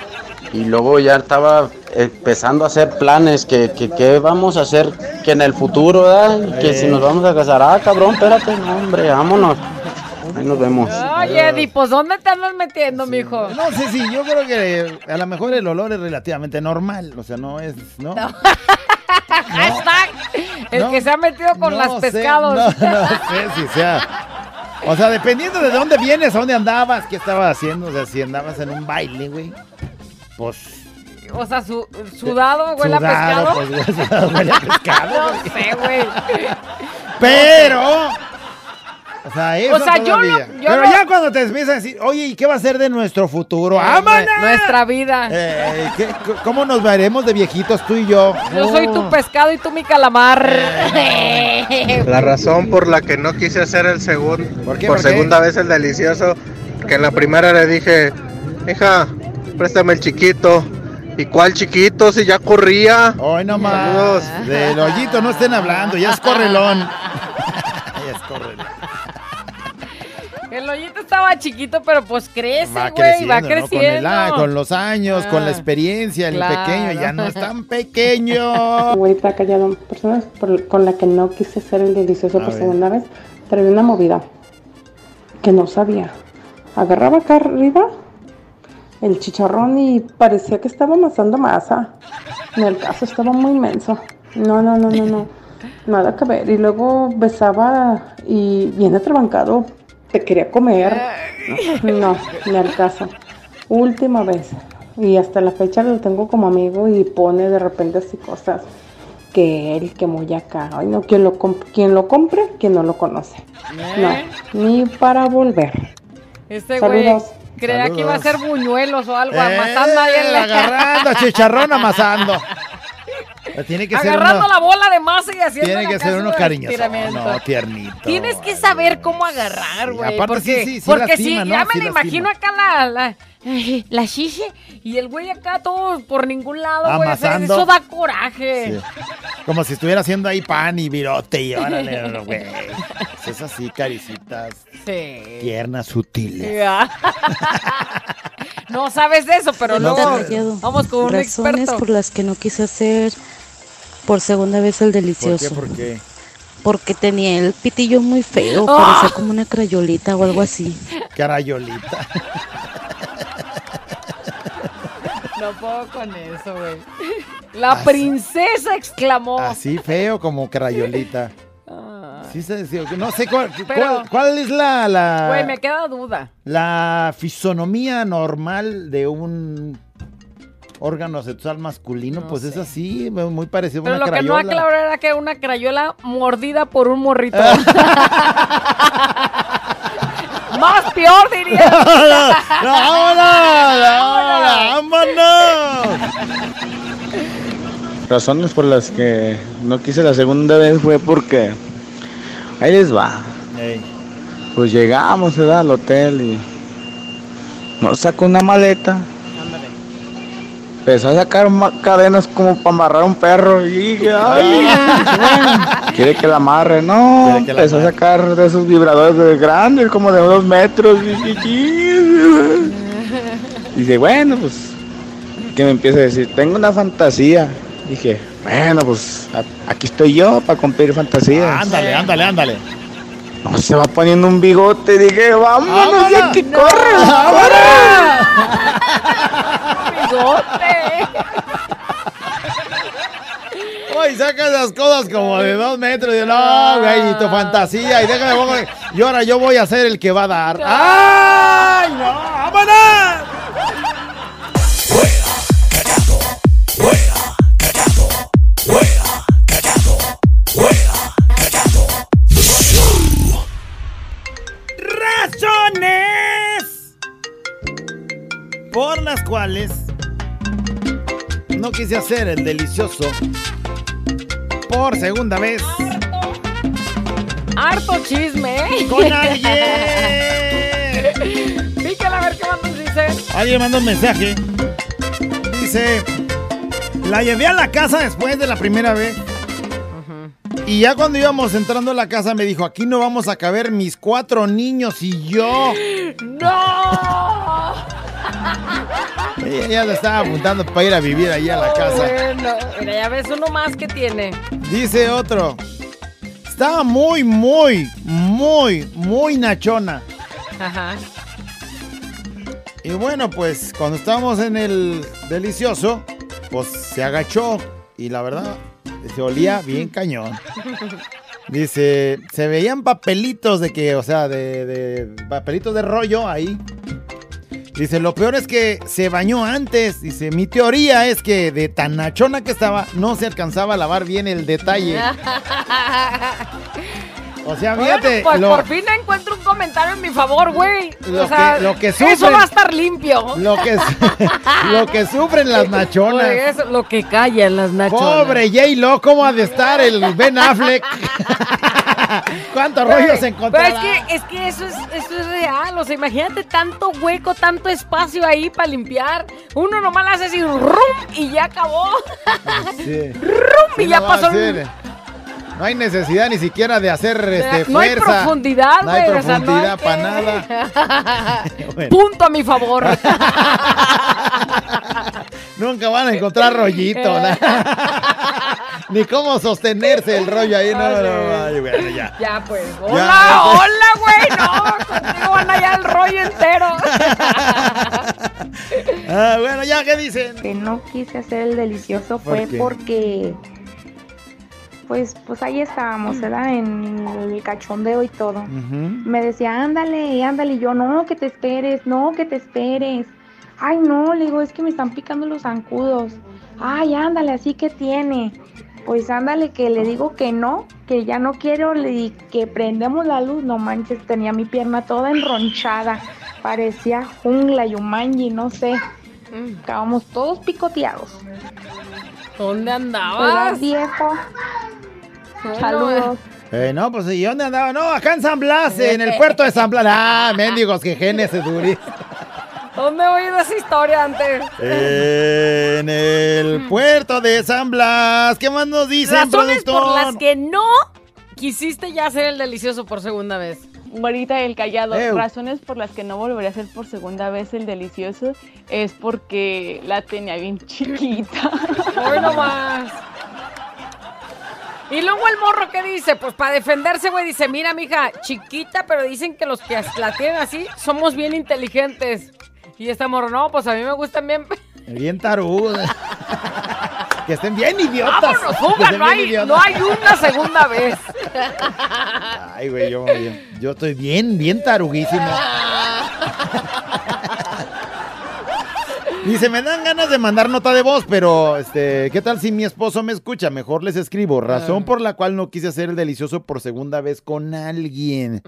Y luego ya estaba empezando a hacer planes que, que, que vamos a hacer que en el futuro, ¿verdad? Que Eh. si nos vamos a casar, ah, cabrón, espérate, no, hombre, vámonos. Ahí nos vemos. Oye, Eddie, pues ¿dónde te andas metiendo, mijo? No sé si yo creo que a lo mejor el olor es relativamente normal. O sea, no es. No. Hashtag, el No, que se ha metido con no las sé, pescados. no, no sé si sea. O sea, dependiendo de dónde vienes, a dónde andabas, qué estabas haciendo. O sea, si andabas en un baile, güey. Pues. O sea, su- sudado, huele a pescado. pues, sudado huele a pescado. no sé, güey. Pero. O sea, eso O sea, yo no- yo Pero no- ya cuando te empiezan a decir, oye, ¿y qué va a ser de nuestro futuro? Eh, ¡Vámonos! Nuestra vida. Eh, ¿qué- c- ¿Cómo nos veremos de viejitos tú y yo? Yo soy tu pescado y tú mi calamar. Eh. La razón por la que no quise hacer el segundo, ¿Por qué? por ¿Por qué? segunda vez el delicioso, que en la primera le dije, hija, préstame el chiquito. ¿Y cuál chiquito? Si ya corría. Hoy no Saludos. más. Del hoyito no estén hablando, ya es correlón. ya es correlón. El hoyito estaba chiquito, pero pues crece, Va güey, va creciendo, ¿no? creciendo. Con, el a- con los años, con la Ah, experiencia, el claro. pequeño ya no es tan pequeño. Güeyita callado, personas por- con la que no quise ser el delicioso A por ver. segunda vez, traía una movida que no sabía. Agarraba acá arriba el chicharrón y parecía que estaba amasando masa. En el caso estaba muy inmenso. No, no, no, no, no. Nada que ver. Y luego besaba y bien atrabancado. Te quería comer. No, ni al caso. Última vez. Y hasta la fecha lo tengo como amigo y pone de repente así cosas que él, que muy acá. Ay, no, quien lo, comp- quien lo compre, quien no lo conoce. No, ni para volver. Este güey Saludos. Creía que iba a ser buñuelos o algo, Eh, amasando ahí en la... agarrando, chicharrón amasando. Tiene que ser Agarrando uno, la bola de masa y haciendo tiene que ser uno cariñoso, no, tiernito. Tienes que saber cómo agarrar, güey. aparte porque sí, sí, sí porque lastima, si ¿no? ya me Sí la imagino acá la, la, la chiche y el güey acá todo por ningún lado, güey. o sea, Amasando. Eso da coraje. Sí. Como si estuviera haciendo ahí pan y virote y órale, güey. Es así, caricitas Sí. tiernas, sutiles. No sabes de eso, pero No, luego vamos con un Razones experto. por las que no quise hacer por segunda vez el ¿Por qué? delicioso. ¿Por qué? Porque tenía el pitillo muy feo, ¡Ah! parecía como una crayolita o algo así. Carayolita. No puedo con eso, güey. La princesa exclamó. Así feo como crayolita. Sí se decía, no sé cuál, Ah. Pero- cuál, cuál es la, la, Güey, me queda duda. la fisonomía normal de un órgano sexual masculino, pues es así, muy parecido a Pero una lo que no aclaró era que una crayola mordida por un morrito. Más peor, diría. ¡No, vámonos! ¡Vámonos! Razones por las que no quise la segunda vez fue porque ahí les va. Pues llegamos ¿verdad? al hotel y nos sacó una maleta. Empezó a sacar cadenas como para amarrar un perro y dije, ay, quiere que la amarre, no. La Empezó a sacar de esos vibradores de grandes, como de dos metros. Y. Dice, bueno, pues, que me empieza a decir, tengo una fantasía. Dije, bueno, pues, aquí estoy yo para cumplir fantasías. Ándale, ándale, ándale. No, se va poniendo un bigote. Dije, vámonos, ya que corre. Uy, saca esas cosas como de dos metros. Y no, güey, y tu fantasía, y déjame, pongo- y ahora yo voy a ser el que va a dar. ¡Ay, no! ¡Vámonos! Razones por las cuales no quise hacer el delicioso por segunda vez Harto chisme, ¿eh? con alguien. Pícala a ver qué más nos dicen. Alguien mandó un mensaje. Dice, la llevé a la casa después de la primera vez. Y ya cuando íbamos entrando a la casa me dijo, aquí no vamos a caber mis cuatro niños y yo. ¡No! Ella ya le estaba apuntando para ir a vivir allí a la casa. Bueno, mira, ya ves uno más que tiene. Dice otro, estaba muy, muy, muy, muy nachona. Ajá. Y bueno, pues cuando estábamos en el delicioso, pues se agachó y la verdad se olía bien cañón. Dice, se veían papelitos de que, o sea, de, de papelitos de rollo ahí. Dice, lo peor es que se bañó antes. Dice, mi teoría es que de tan nachona que estaba, no se alcanzaba a lavar bien el detalle. O sea, fíjate, Bueno, pues lo- por fin encuentro un comentario en mi favor, güey. Lo o sea, que- lo que Eso va a estar limpio. lo que, lo que sufren las nachonas. Oye, eso, lo que callan las nachonas. Pobre J-Lo, ¿cómo ha de estar el Ben Affleck? ¿Cuántos rollos Pero encontrará? es que, es que eso es, eso es real. O sea, imagínate tanto hueco, tanto espacio ahí para limpiar. Uno nomás hace así, rum, y ya acabó. Sí. rum, y ya pasó. hacer. No hay necesidad ni siquiera de hacer este, no hay fuerza. profundidad, No hay güey. o sea, no profundidad hay para que- nada. Bueno. Punto a mi favor. Nunca van a encontrar rollito. ¿no? Ni cómo sostenerse el rollo ahí. No, no, no. ay, bueno, ya. Ya, pues. Hola, ya, hola, güey. No, contigo van allá el rollo entero. Ah, bueno, ya, ¿qué dicen? Que no quise hacer el delicioso ¿Por fue qué? porque pues pues ahí estábamos, ¿verdad? En el cachondeo y todo. Me decía, ándale, ándale, y yo, no, que te esperes, no, que te esperes. Ay, no, le digo, es que me están picando los zancudos. Ay, ándale, así que tiene. Pues ándale, que le digo que no, que ya no quiero, le di que prendemos la luz. No manches, tenía mi pierna toda enronchada. Parecía jungla, yumanji, no sé. Estábamos todos picoteados. ¿Dónde ¿Verdad, andabas? viejo? Bueno, Saludos. Eh, no, pues ¿y dónde andaba? No, acá en San Blas, en el puerto de San Blas. Ah, mendigos, que genes duri. ¿Dónde he oído esa historia antes? En el puerto de San Blas. ¿Qué más nos dicen, Razones por productor? las que no quisiste ya hacer el delicioso por segunda vez. Güerita el callado, Ew. razones por las que no volvería a hacer por segunda vez el delicioso es porque la tenía bien chiquita. Hoy nomás. Y luego el morro que dice, pues para defenderse, güey, dice, mira, mija, chiquita, pero dicen que los que la tienen así somos bien inteligentes. Y esta morro, no, pues a mí me gustan bien. Bien tarudo. que estén bien idiotas. Vámonos, no hay, idiotas. no hay una segunda vez. Ay, güey, yo, yo, yo estoy bien, bien taruguísimo. Dice, me dan ganas de mandar nota de voz, pero este, ¿qué tal si mi esposo me escucha? Mejor les escribo. Razón por la cual no quise hacer el delicioso por segunda vez con alguien.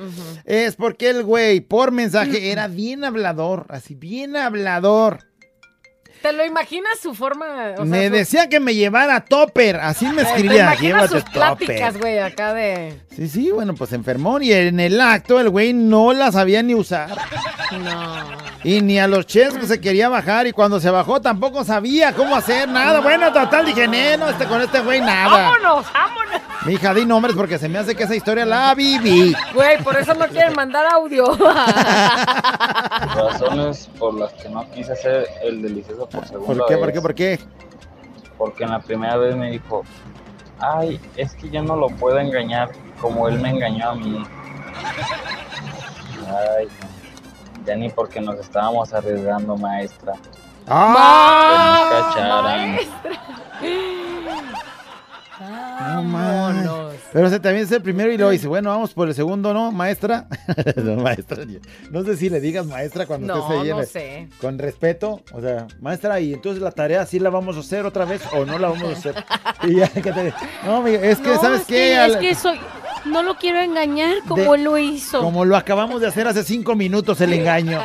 Es porque el güey por mensaje era bien hablador, así bien hablador. ¿Te lo imaginas su forma? o sea, me su- decía que me llevara topper, así me ¿Te escribía, imaginas llévate sus pláticas, topper. güey, acá de... Sí, sí, bueno, pues enfermó y en el acto el güey no la sabía ni usar. No. Y ni a los chescos se quería bajar y cuando se bajó tampoco sabía cómo hacer nada. Bueno, total, dije, "Nee, no, este, con este güey nada. ¡Vámonos, vámonos! Mi hija, di nombres porque se me hace que esa historia la viví. Güey, por eso no quieren mandar audio. Razones por las que no quise hacer el delicioso por segunda ¿Por qué, vez. por qué, por qué? Porque en la primera vez me dijo, ay, es que yo no lo puedo engañar como él me engañó a mí. Ay, no. ya ni porque nos estábamos arriesgando, maestra. ¡Ah! Que nos cacharan. No man. Pero ese también es el primero y luego dice, bueno, vamos por el segundo, ¿no, maestra? no, maestra. No sé si le digas maestra cuando No, estés ahí. no sé. Con respeto, o sea, maestra, y entonces la tarea sí la vamos a hacer otra vez o no la vamos a hacer. Y ya, que te- no, amigo, es que, No, ¿sabes es qué? que- es que soy... No lo quiero engañar como De- él lo hizo. Como lo acabamos de hacer hace cinco minutos el engaño.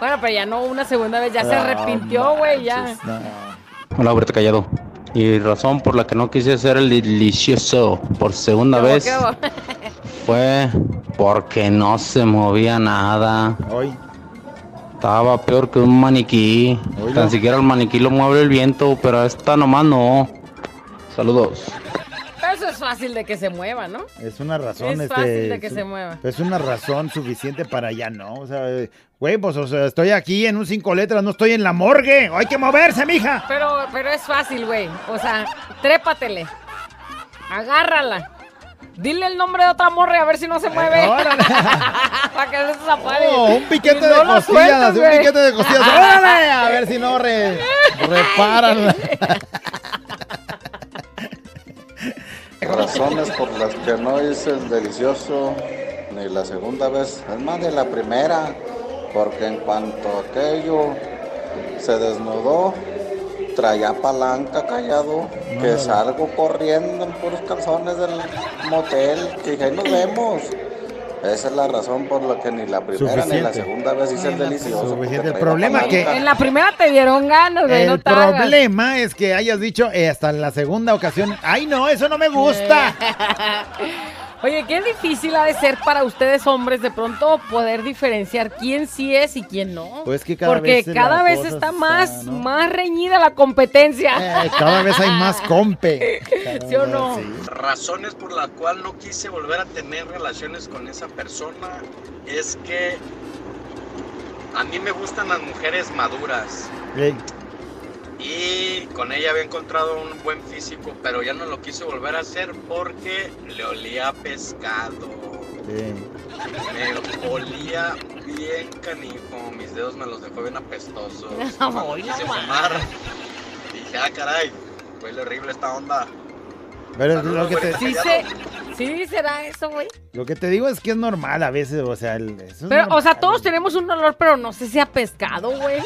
Bueno, pero ya no una segunda vez, ya se arrepintió, güey, ya. Hola, Berta Callado. Y razón por la que no quise hacer el delicioso por segunda ¿Cómo vez fue porque no se movía nada. Hoy. Estaba peor que un maniquí. Oílo. Tan siquiera el maniquí lo mueve el viento, pero esta nomás no. Saludos. Fácil de que se mueva, ¿no? Es una razón, Es este, fácil de que es se mueva. Es una razón suficiente para ya no. O sea, güey, pues o sea, estoy aquí en un cinco letras, no estoy en la morgue. Hay que moverse, mija. Pero, pero es fácil, güey. O sea, trépatele. Agárrala. Dile el nombre de otra morra a ver si no se mueve. Para que no se zapare. Oh, un piquete no de costillas, sueltes, un piquete de costillas. ¡Órale! A ver si no re- reparan. Razones por las que no hice el delicioso ni la segunda vez, es más de la primera, porque en cuanto aquello se desnudó, traía palanca callado, que salgo corriendo en puros calzones del motel, que dije, ahí nos vemos. Esa es la razón por la que ni la primera ni la segunda vez hice el delicioso. El problema que-. En la primera te dieron ganas, güey, no El hagas. problema es que hayas dicho eh, hasta en la segunda ocasión, ay no, eso no me gusta. Oye, qué difícil ha de ser para ustedes hombres de pronto poder diferenciar quién sí es y quién no. Pues que cada Porque vez cada vez está está, más, ¿no? más reñida la competencia. Eh, cada vez hay más compe. ¿Sí o no? Razones por las cuales no quise volver a tener relaciones con esa persona es que a mí me gustan las mujeres maduras y con ella había encontrado un buen físico, pero ya no lo quise volver a hacer porque le olía a pescado. ey. Me olía bien canijo, mis dedos me los dejó bien apestosos. No fumar, dije, ah, caray, huele horrible esta onda. Pero lo que, te, Sí, se- sí será eso, güey. lo que te digo es que es normal a veces, o sea, el, eso es Pero, o sea, todos tenemos un olor, pero no sé si a pescado, güey.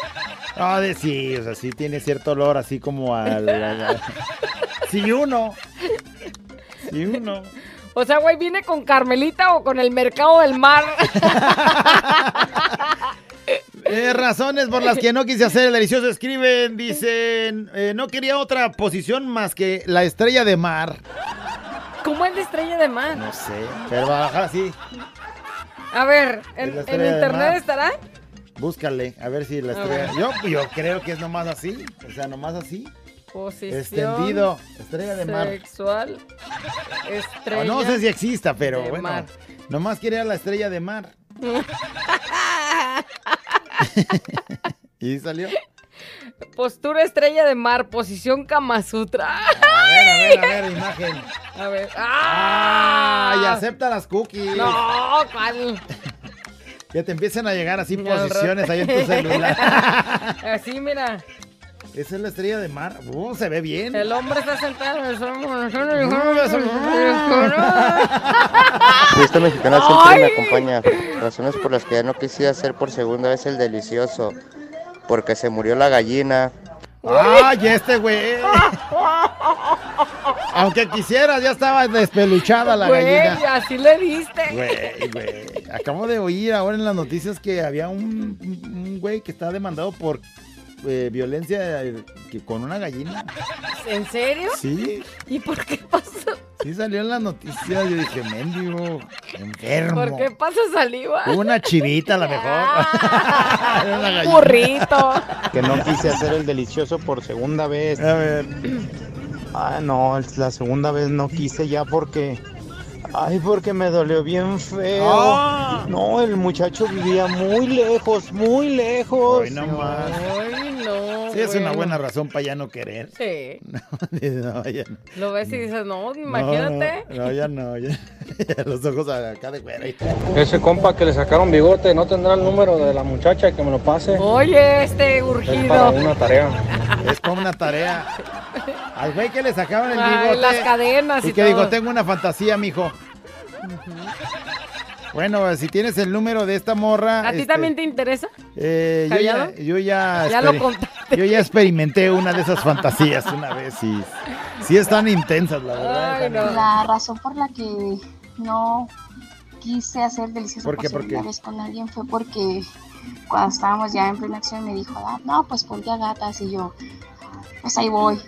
Ah, de sí, o sea, sí tiene cierto olor así como al... al- al- sí, uno. Sí, uno. O sea, güey, ¿viene con Carmelita o con el mercado del mar? Eh, razones por las que no quise hacer el delicioso. Escriben, dicen, eh, no quería otra posición más que la estrella de mar. ¿Cómo es de estrella de mar? No sé, pero va a bajar así. A ver, ¿en, la estrella internet estará? Búscale, a ver si la estrella. Yo, yo creo que es nomás así. O sea, nomás así. Posición Extendido. Estrella de mar. Sexual. Estrella. O no sé si exista, pero bueno. mar. Nomás quería la estrella de mar. y salió. Postura estrella de mar, posición Kama Sutra. A ver, a ver, a ver, imagen. A ver. ¡Ah! Y ¡Ah! acepta las cookies. No, ¿cuál? Que te empiecen a llegar así posiciones ahí en tu celular. Así, mira. Esa es la estrella de mar. Uh, se ve bien. El hombre está sentado en el. Fiesta mexicana ¡Ay! siempre me acompaña. Razones por las que ya no quise hacer por segunda vez el delicioso. Porque se murió la gallina. ¡Ay, este güey! Aunque quisieras, ya estaba despeluchada la Güey, gallina. así le diste. Güey, güey. Acabo de oír ahora en las noticias que había un, un güey que está demandado por eh, violencia eh, que- con una gallina. ¿En serio? Sí, ¿Y por qué pasó? sí salió en las noticias. Yo dije, mendigo, enfermo. ¿Por qué pasa saliva? Una chivita a lo mejor. Una gallina. Burrito. Que no quise hacer el delicioso por segunda vez. A ver. Ah, no, la segunda vez no quise ya porque. Ay, porque me dolió bien feo. Ah. No, el muchacho vivía muy lejos, muy lejos. Hoy no más. Ay, no. Sí, es una buena razón para ya no querer. Sí. No, ya no. Lo ves y dices, no, No, imagínate. No, no, ya no. Ya, ya los ojos acá de güera. Ese compa que le sacaron bigote no tendrá el número de la muchacha que me lo pase. Oye, este Es para urgido. una tarea. Es como una tarea. Al güey que le sacaban el Ay, bigote. las cadenas y, Y que todo. digo, tengo una fantasía, mijo. Bueno, si tienes el número de esta morra. ¿A ti este, también te interesa? eh, yo, ya, ¿Callado? yo ya. Ya lo contaste. Yo ya experimenté una de esas fantasías una vez y. Sí están intensas, la verdad. Ay, La razón por la que no quise hacer delicioso ¿Por con alguien fue porque cuando estábamos ya en plena acción me dijo, "Ah, no, pues ponte a gatas y yo, pues ahí voy.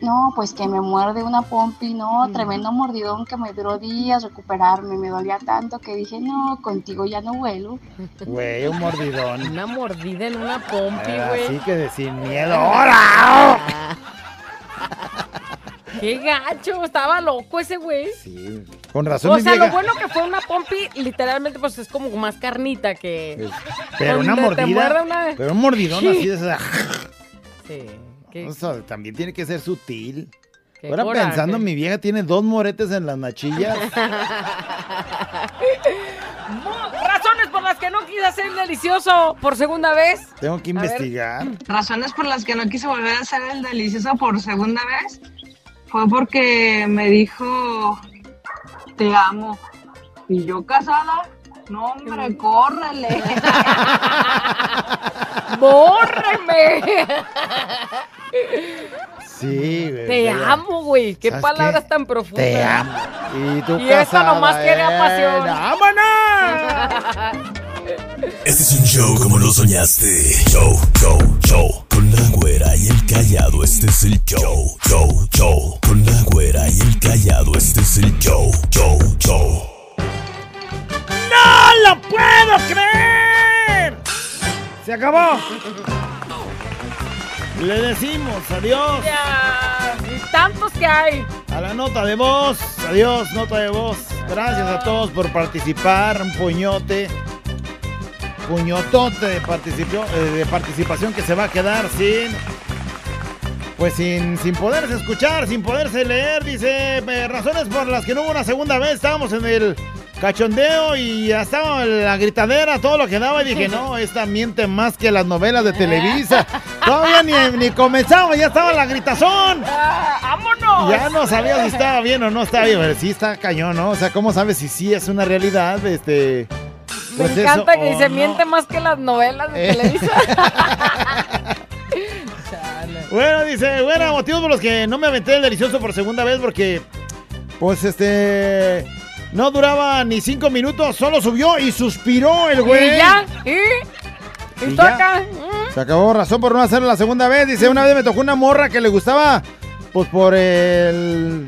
No, pues que me muerde una pompi, no, Mm. tremendo mordidón que me duró días recuperarme, me dolía tanto que dije, no, contigo ya no vuelo. Güey, un mordidón. Una mordida en una pompi, güey. Así que de sin miedo. ¡Ahora! Qué gacho, estaba loco ese güey. Sí, con razón O sea, lo bueno que fue una pompi, literalmente, pues es como más carnita que. Pero una mordida. una- Pero un mordidón Sí. así de esa- Sí. Qué- O sea, también tiene que ser sutil. Qué Ahora coraje. pensando, mi vieja tiene dos moretes en las nachillas. Razones por las que no quise hacer delicioso por segunda vez. Tengo que investigar. Razones por las que no quise volver a hacer el delicioso por segunda vez fue porque me dijo te amo. Y yo casada, no hombre, córrele. ¡Bórreme! Sí, güey. Te amo, güey. Qué ¿Sabes palabras qué? tan profundas. Te amo. Y tú Y casada, nomás quería eh, pasión. ¡Vámonos! Este es un show como lo soñaste. Show, show, show. Con la güera y el callado, este es el show. Show, show. Con la güera y el callado, este es el show. Show, show. ¡No lo puedo creer! Se acabó. Le decimos adiós Ya, y tantos que hay. a la nota de voz. Adiós, nota de voz. Gracias a todos por participar. Un puñote. Puñotote de, eh, de participación que se va a quedar sin. Pues sin, sin poderse escuchar, sin poderse leer, dice, eh, razones por las que no hubo una segunda vez, estábamos en el cachondeo y ya estaba la gritadera, todo lo que daba, y dije, no, esta miente más que las novelas de Televisa. Todavía ni, ni comenzaba, ya estaba la gritazón. Ah, ¡Vámonos! Ya no sabía si estaba bien o no estaba bien, pero sí está cañón, ¿no? O sea, ¿cómo sabes si sí es una realidad? Este... Me pues encanta eso, que se no? miente más que las novelas de Eh. Televisa. Bueno, dice, bueno, motivos por los que no me aventé el delicioso por segunda vez porque, pues, este, no duraba ni cinco minutos, solo subió y suspiró el güey. ¿Y ya? ¿Y? ¿Y, Y tú ya. acá? Se acabó razón por no hacerlo la segunda vez. Dice, una vez me tocó una morra que le gustaba, pues, por el...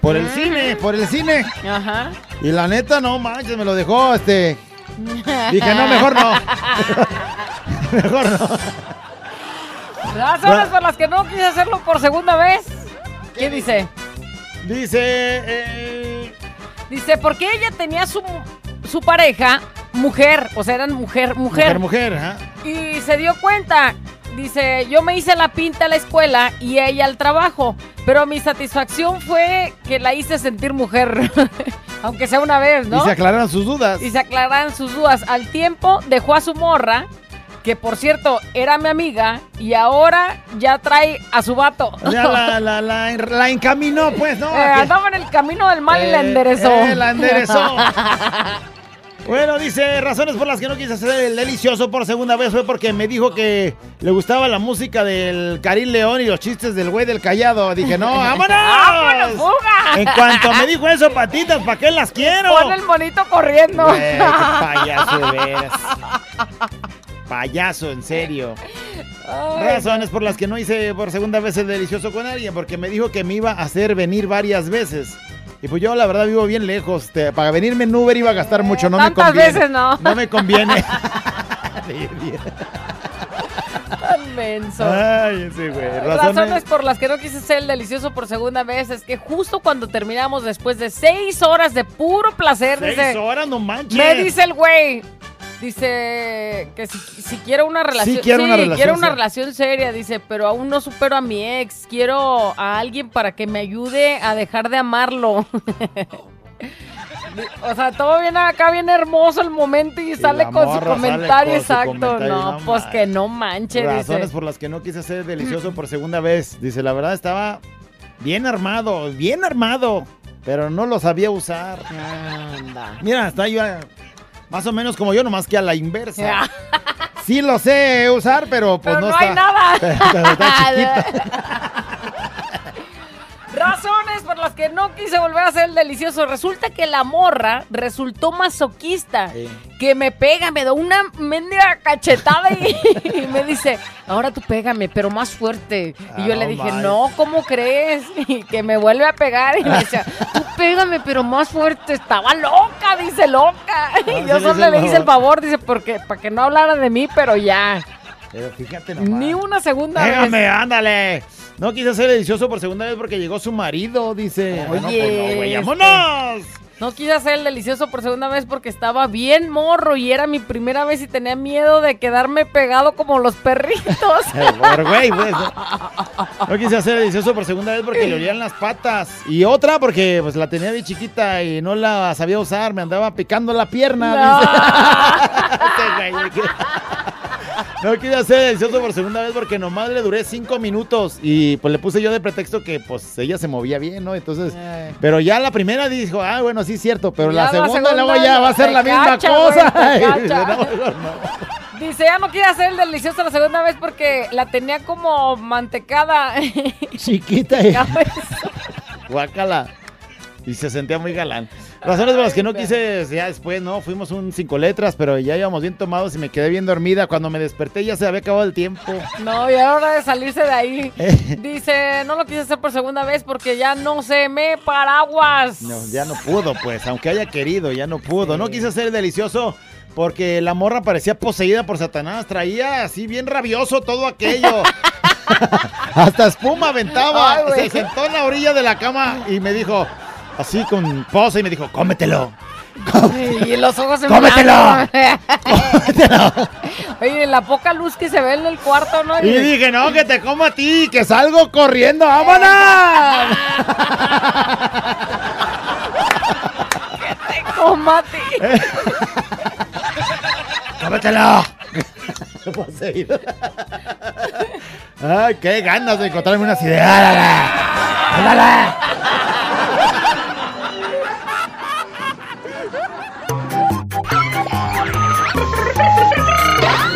Por el cine, por el cine. Ajá. Y la neta, no manches, me lo dejó, este... Dije, no, mejor no. mejor no. Razones por las que no quise hacerlo por segunda vez. ¿Qué dice? Dice, eh, Dice, porque ella tenía su, su pareja, mujer, o sea, eran mujer, mujer. mujer. Y se dio cuenta. Dice, yo me hice la pinta a la escuela y ella al trabajo. Pero mi satisfacción fue que la hice sentir mujer. Aunque sea una vez, ¿no? Y se aclararon sus dudas. Y se aclararon sus dudas. Al tiempo dejó a su morra, que por cierto era mi amiga, y ahora ya trae a su vato. Ya la, la, la, la encaminó, pues, ¿no? Eh, andaba en el camino del mal y la Eh, enderezó. eh, la enderezó. Bueno, dice, razones por las que no quise hacer el delicioso por segunda vez fue porque me dijo que le gustaba la música del Karim León y los chistes del güey del callado. Dije, no, vámonos. ¡Vámonos, fuga! En cuanto me dijo eso, patitas, ¿para qué las quiero? Pon el monito corriendo. Güey, qué payaso veras. Payaso, en serio. Ay, Razones por las que no hice por segunda vez el delicioso con alguien, porque me dijo que me iba a hacer venir varias veces. Y pues yo la verdad vivo bien lejos. te- para venirme en Uber iba a gastar mucho, no me conviene. veces no. No me conviene. Tan menso. Ay, ese güey. Razones... Razones. por las que no quise ser el delicioso por segunda vez es que justo cuando terminamos después de seis horas de puro placer, Seis dice, horas, no manches. me dice el güey, dice que si, si quiero una relación, quiero una relación quiero una relación seria, dice, pero aún no supero a mi ex, quiero a alguien para que me ayude a dejar de amarlo. O sea, todo viene acá bien hermoso el momento y sale la con su sale comentario con su exacto. no, no pues que no manche, Razones dice. por las que no quise el delicioso por segunda vez. Dice, la verdad estaba bien armado, bien armado, pero no lo sabía usar. Anda. Mira, está yo más o menos como yo, nomás que a la inversa. Sí lo sé usar, pero pues Pero no, no hay está. nada. Pero está chiquito. Razones por las que no quise volver a hacer el delicioso. Resulta que la morra resultó masoquista. Que me pega, me da una mendiga cachetada y, y me dice, ahora tú pégame, pero más fuerte. Y Ah, yo le dije, no, ¿cómo crees? Y que me vuelve a pegar y me decía, tú pégame, pero más fuerte. Estaba loca, dice loca. Ah, Y sí yo solo le hice el favor. favor, dice, porque para que no hablara de mí, pero ya. Pero fíjate nomás. Ni una segunda Pégame, vez. ándale. No quise hacer delicioso por segunda vez porque llegó su marido, dice. Ah, no, pues no, Oye, güey, este, ¡vámonos! No quise hacer el delicioso por segunda vez porque estaba bien morro y era mi primera vez y tenía miedo de quedarme pegado como los perritos. Por güey, pues. No, No quise hacer delicioso por segunda vez porque le olían las patas. Y otra porque pues la tenía de chiquita y no la sabía usar. Me andaba picando la pierna. dice. No quise hacer delicioso por segunda vez porque nomás le duré cinco minutos. Y pues le puse yo de pretexto que pues ella se movía bien, ¿no? Entonces. Pero ya la primera dijo, ah, bueno, sí es cierto. Pero la la segunda, luego ya va a ser la misma cacha, cosa. güey, dice. "No, no". Dice, ya no quiere hacer el delicioso la segunda vez porque la tenía como mantecada. Chiquita. y- Guácala. Y se sentía muy galán. Razones por las que no quise, ya después, ¿no? Fuimos un cinco letras, pero ya íbamos bien tomados y me quedé bien dormida. Cuando me desperté ya se había acabado el tiempo. No, y ahora hora de salirse de ahí. Dice, no lo quise hacer por segunda vez porque ya no se me paraguas. No, ya no pudo, pues, aunque haya querido, ya no pudo. No quise hacer el delicioso porque la morra parecía poseída por Satanás. Traía así bien rabioso todo aquello. Hasta espuma aventaba. Ay. Se sentó en la orilla de la cama y me dijo, así con pose, y me dijo, cómetelo. Y los ojos en ¡Cómetelo! blanco. Oye, la poca luz que se ve en el cuarto, ¿no? Y dije, no, que te como a ti, que salgo corriendo, vámonos. Tomate. ¡Cómetelo! Poseído. Ay, qué ganas de encontrarme unas ideas. ¡Ándale!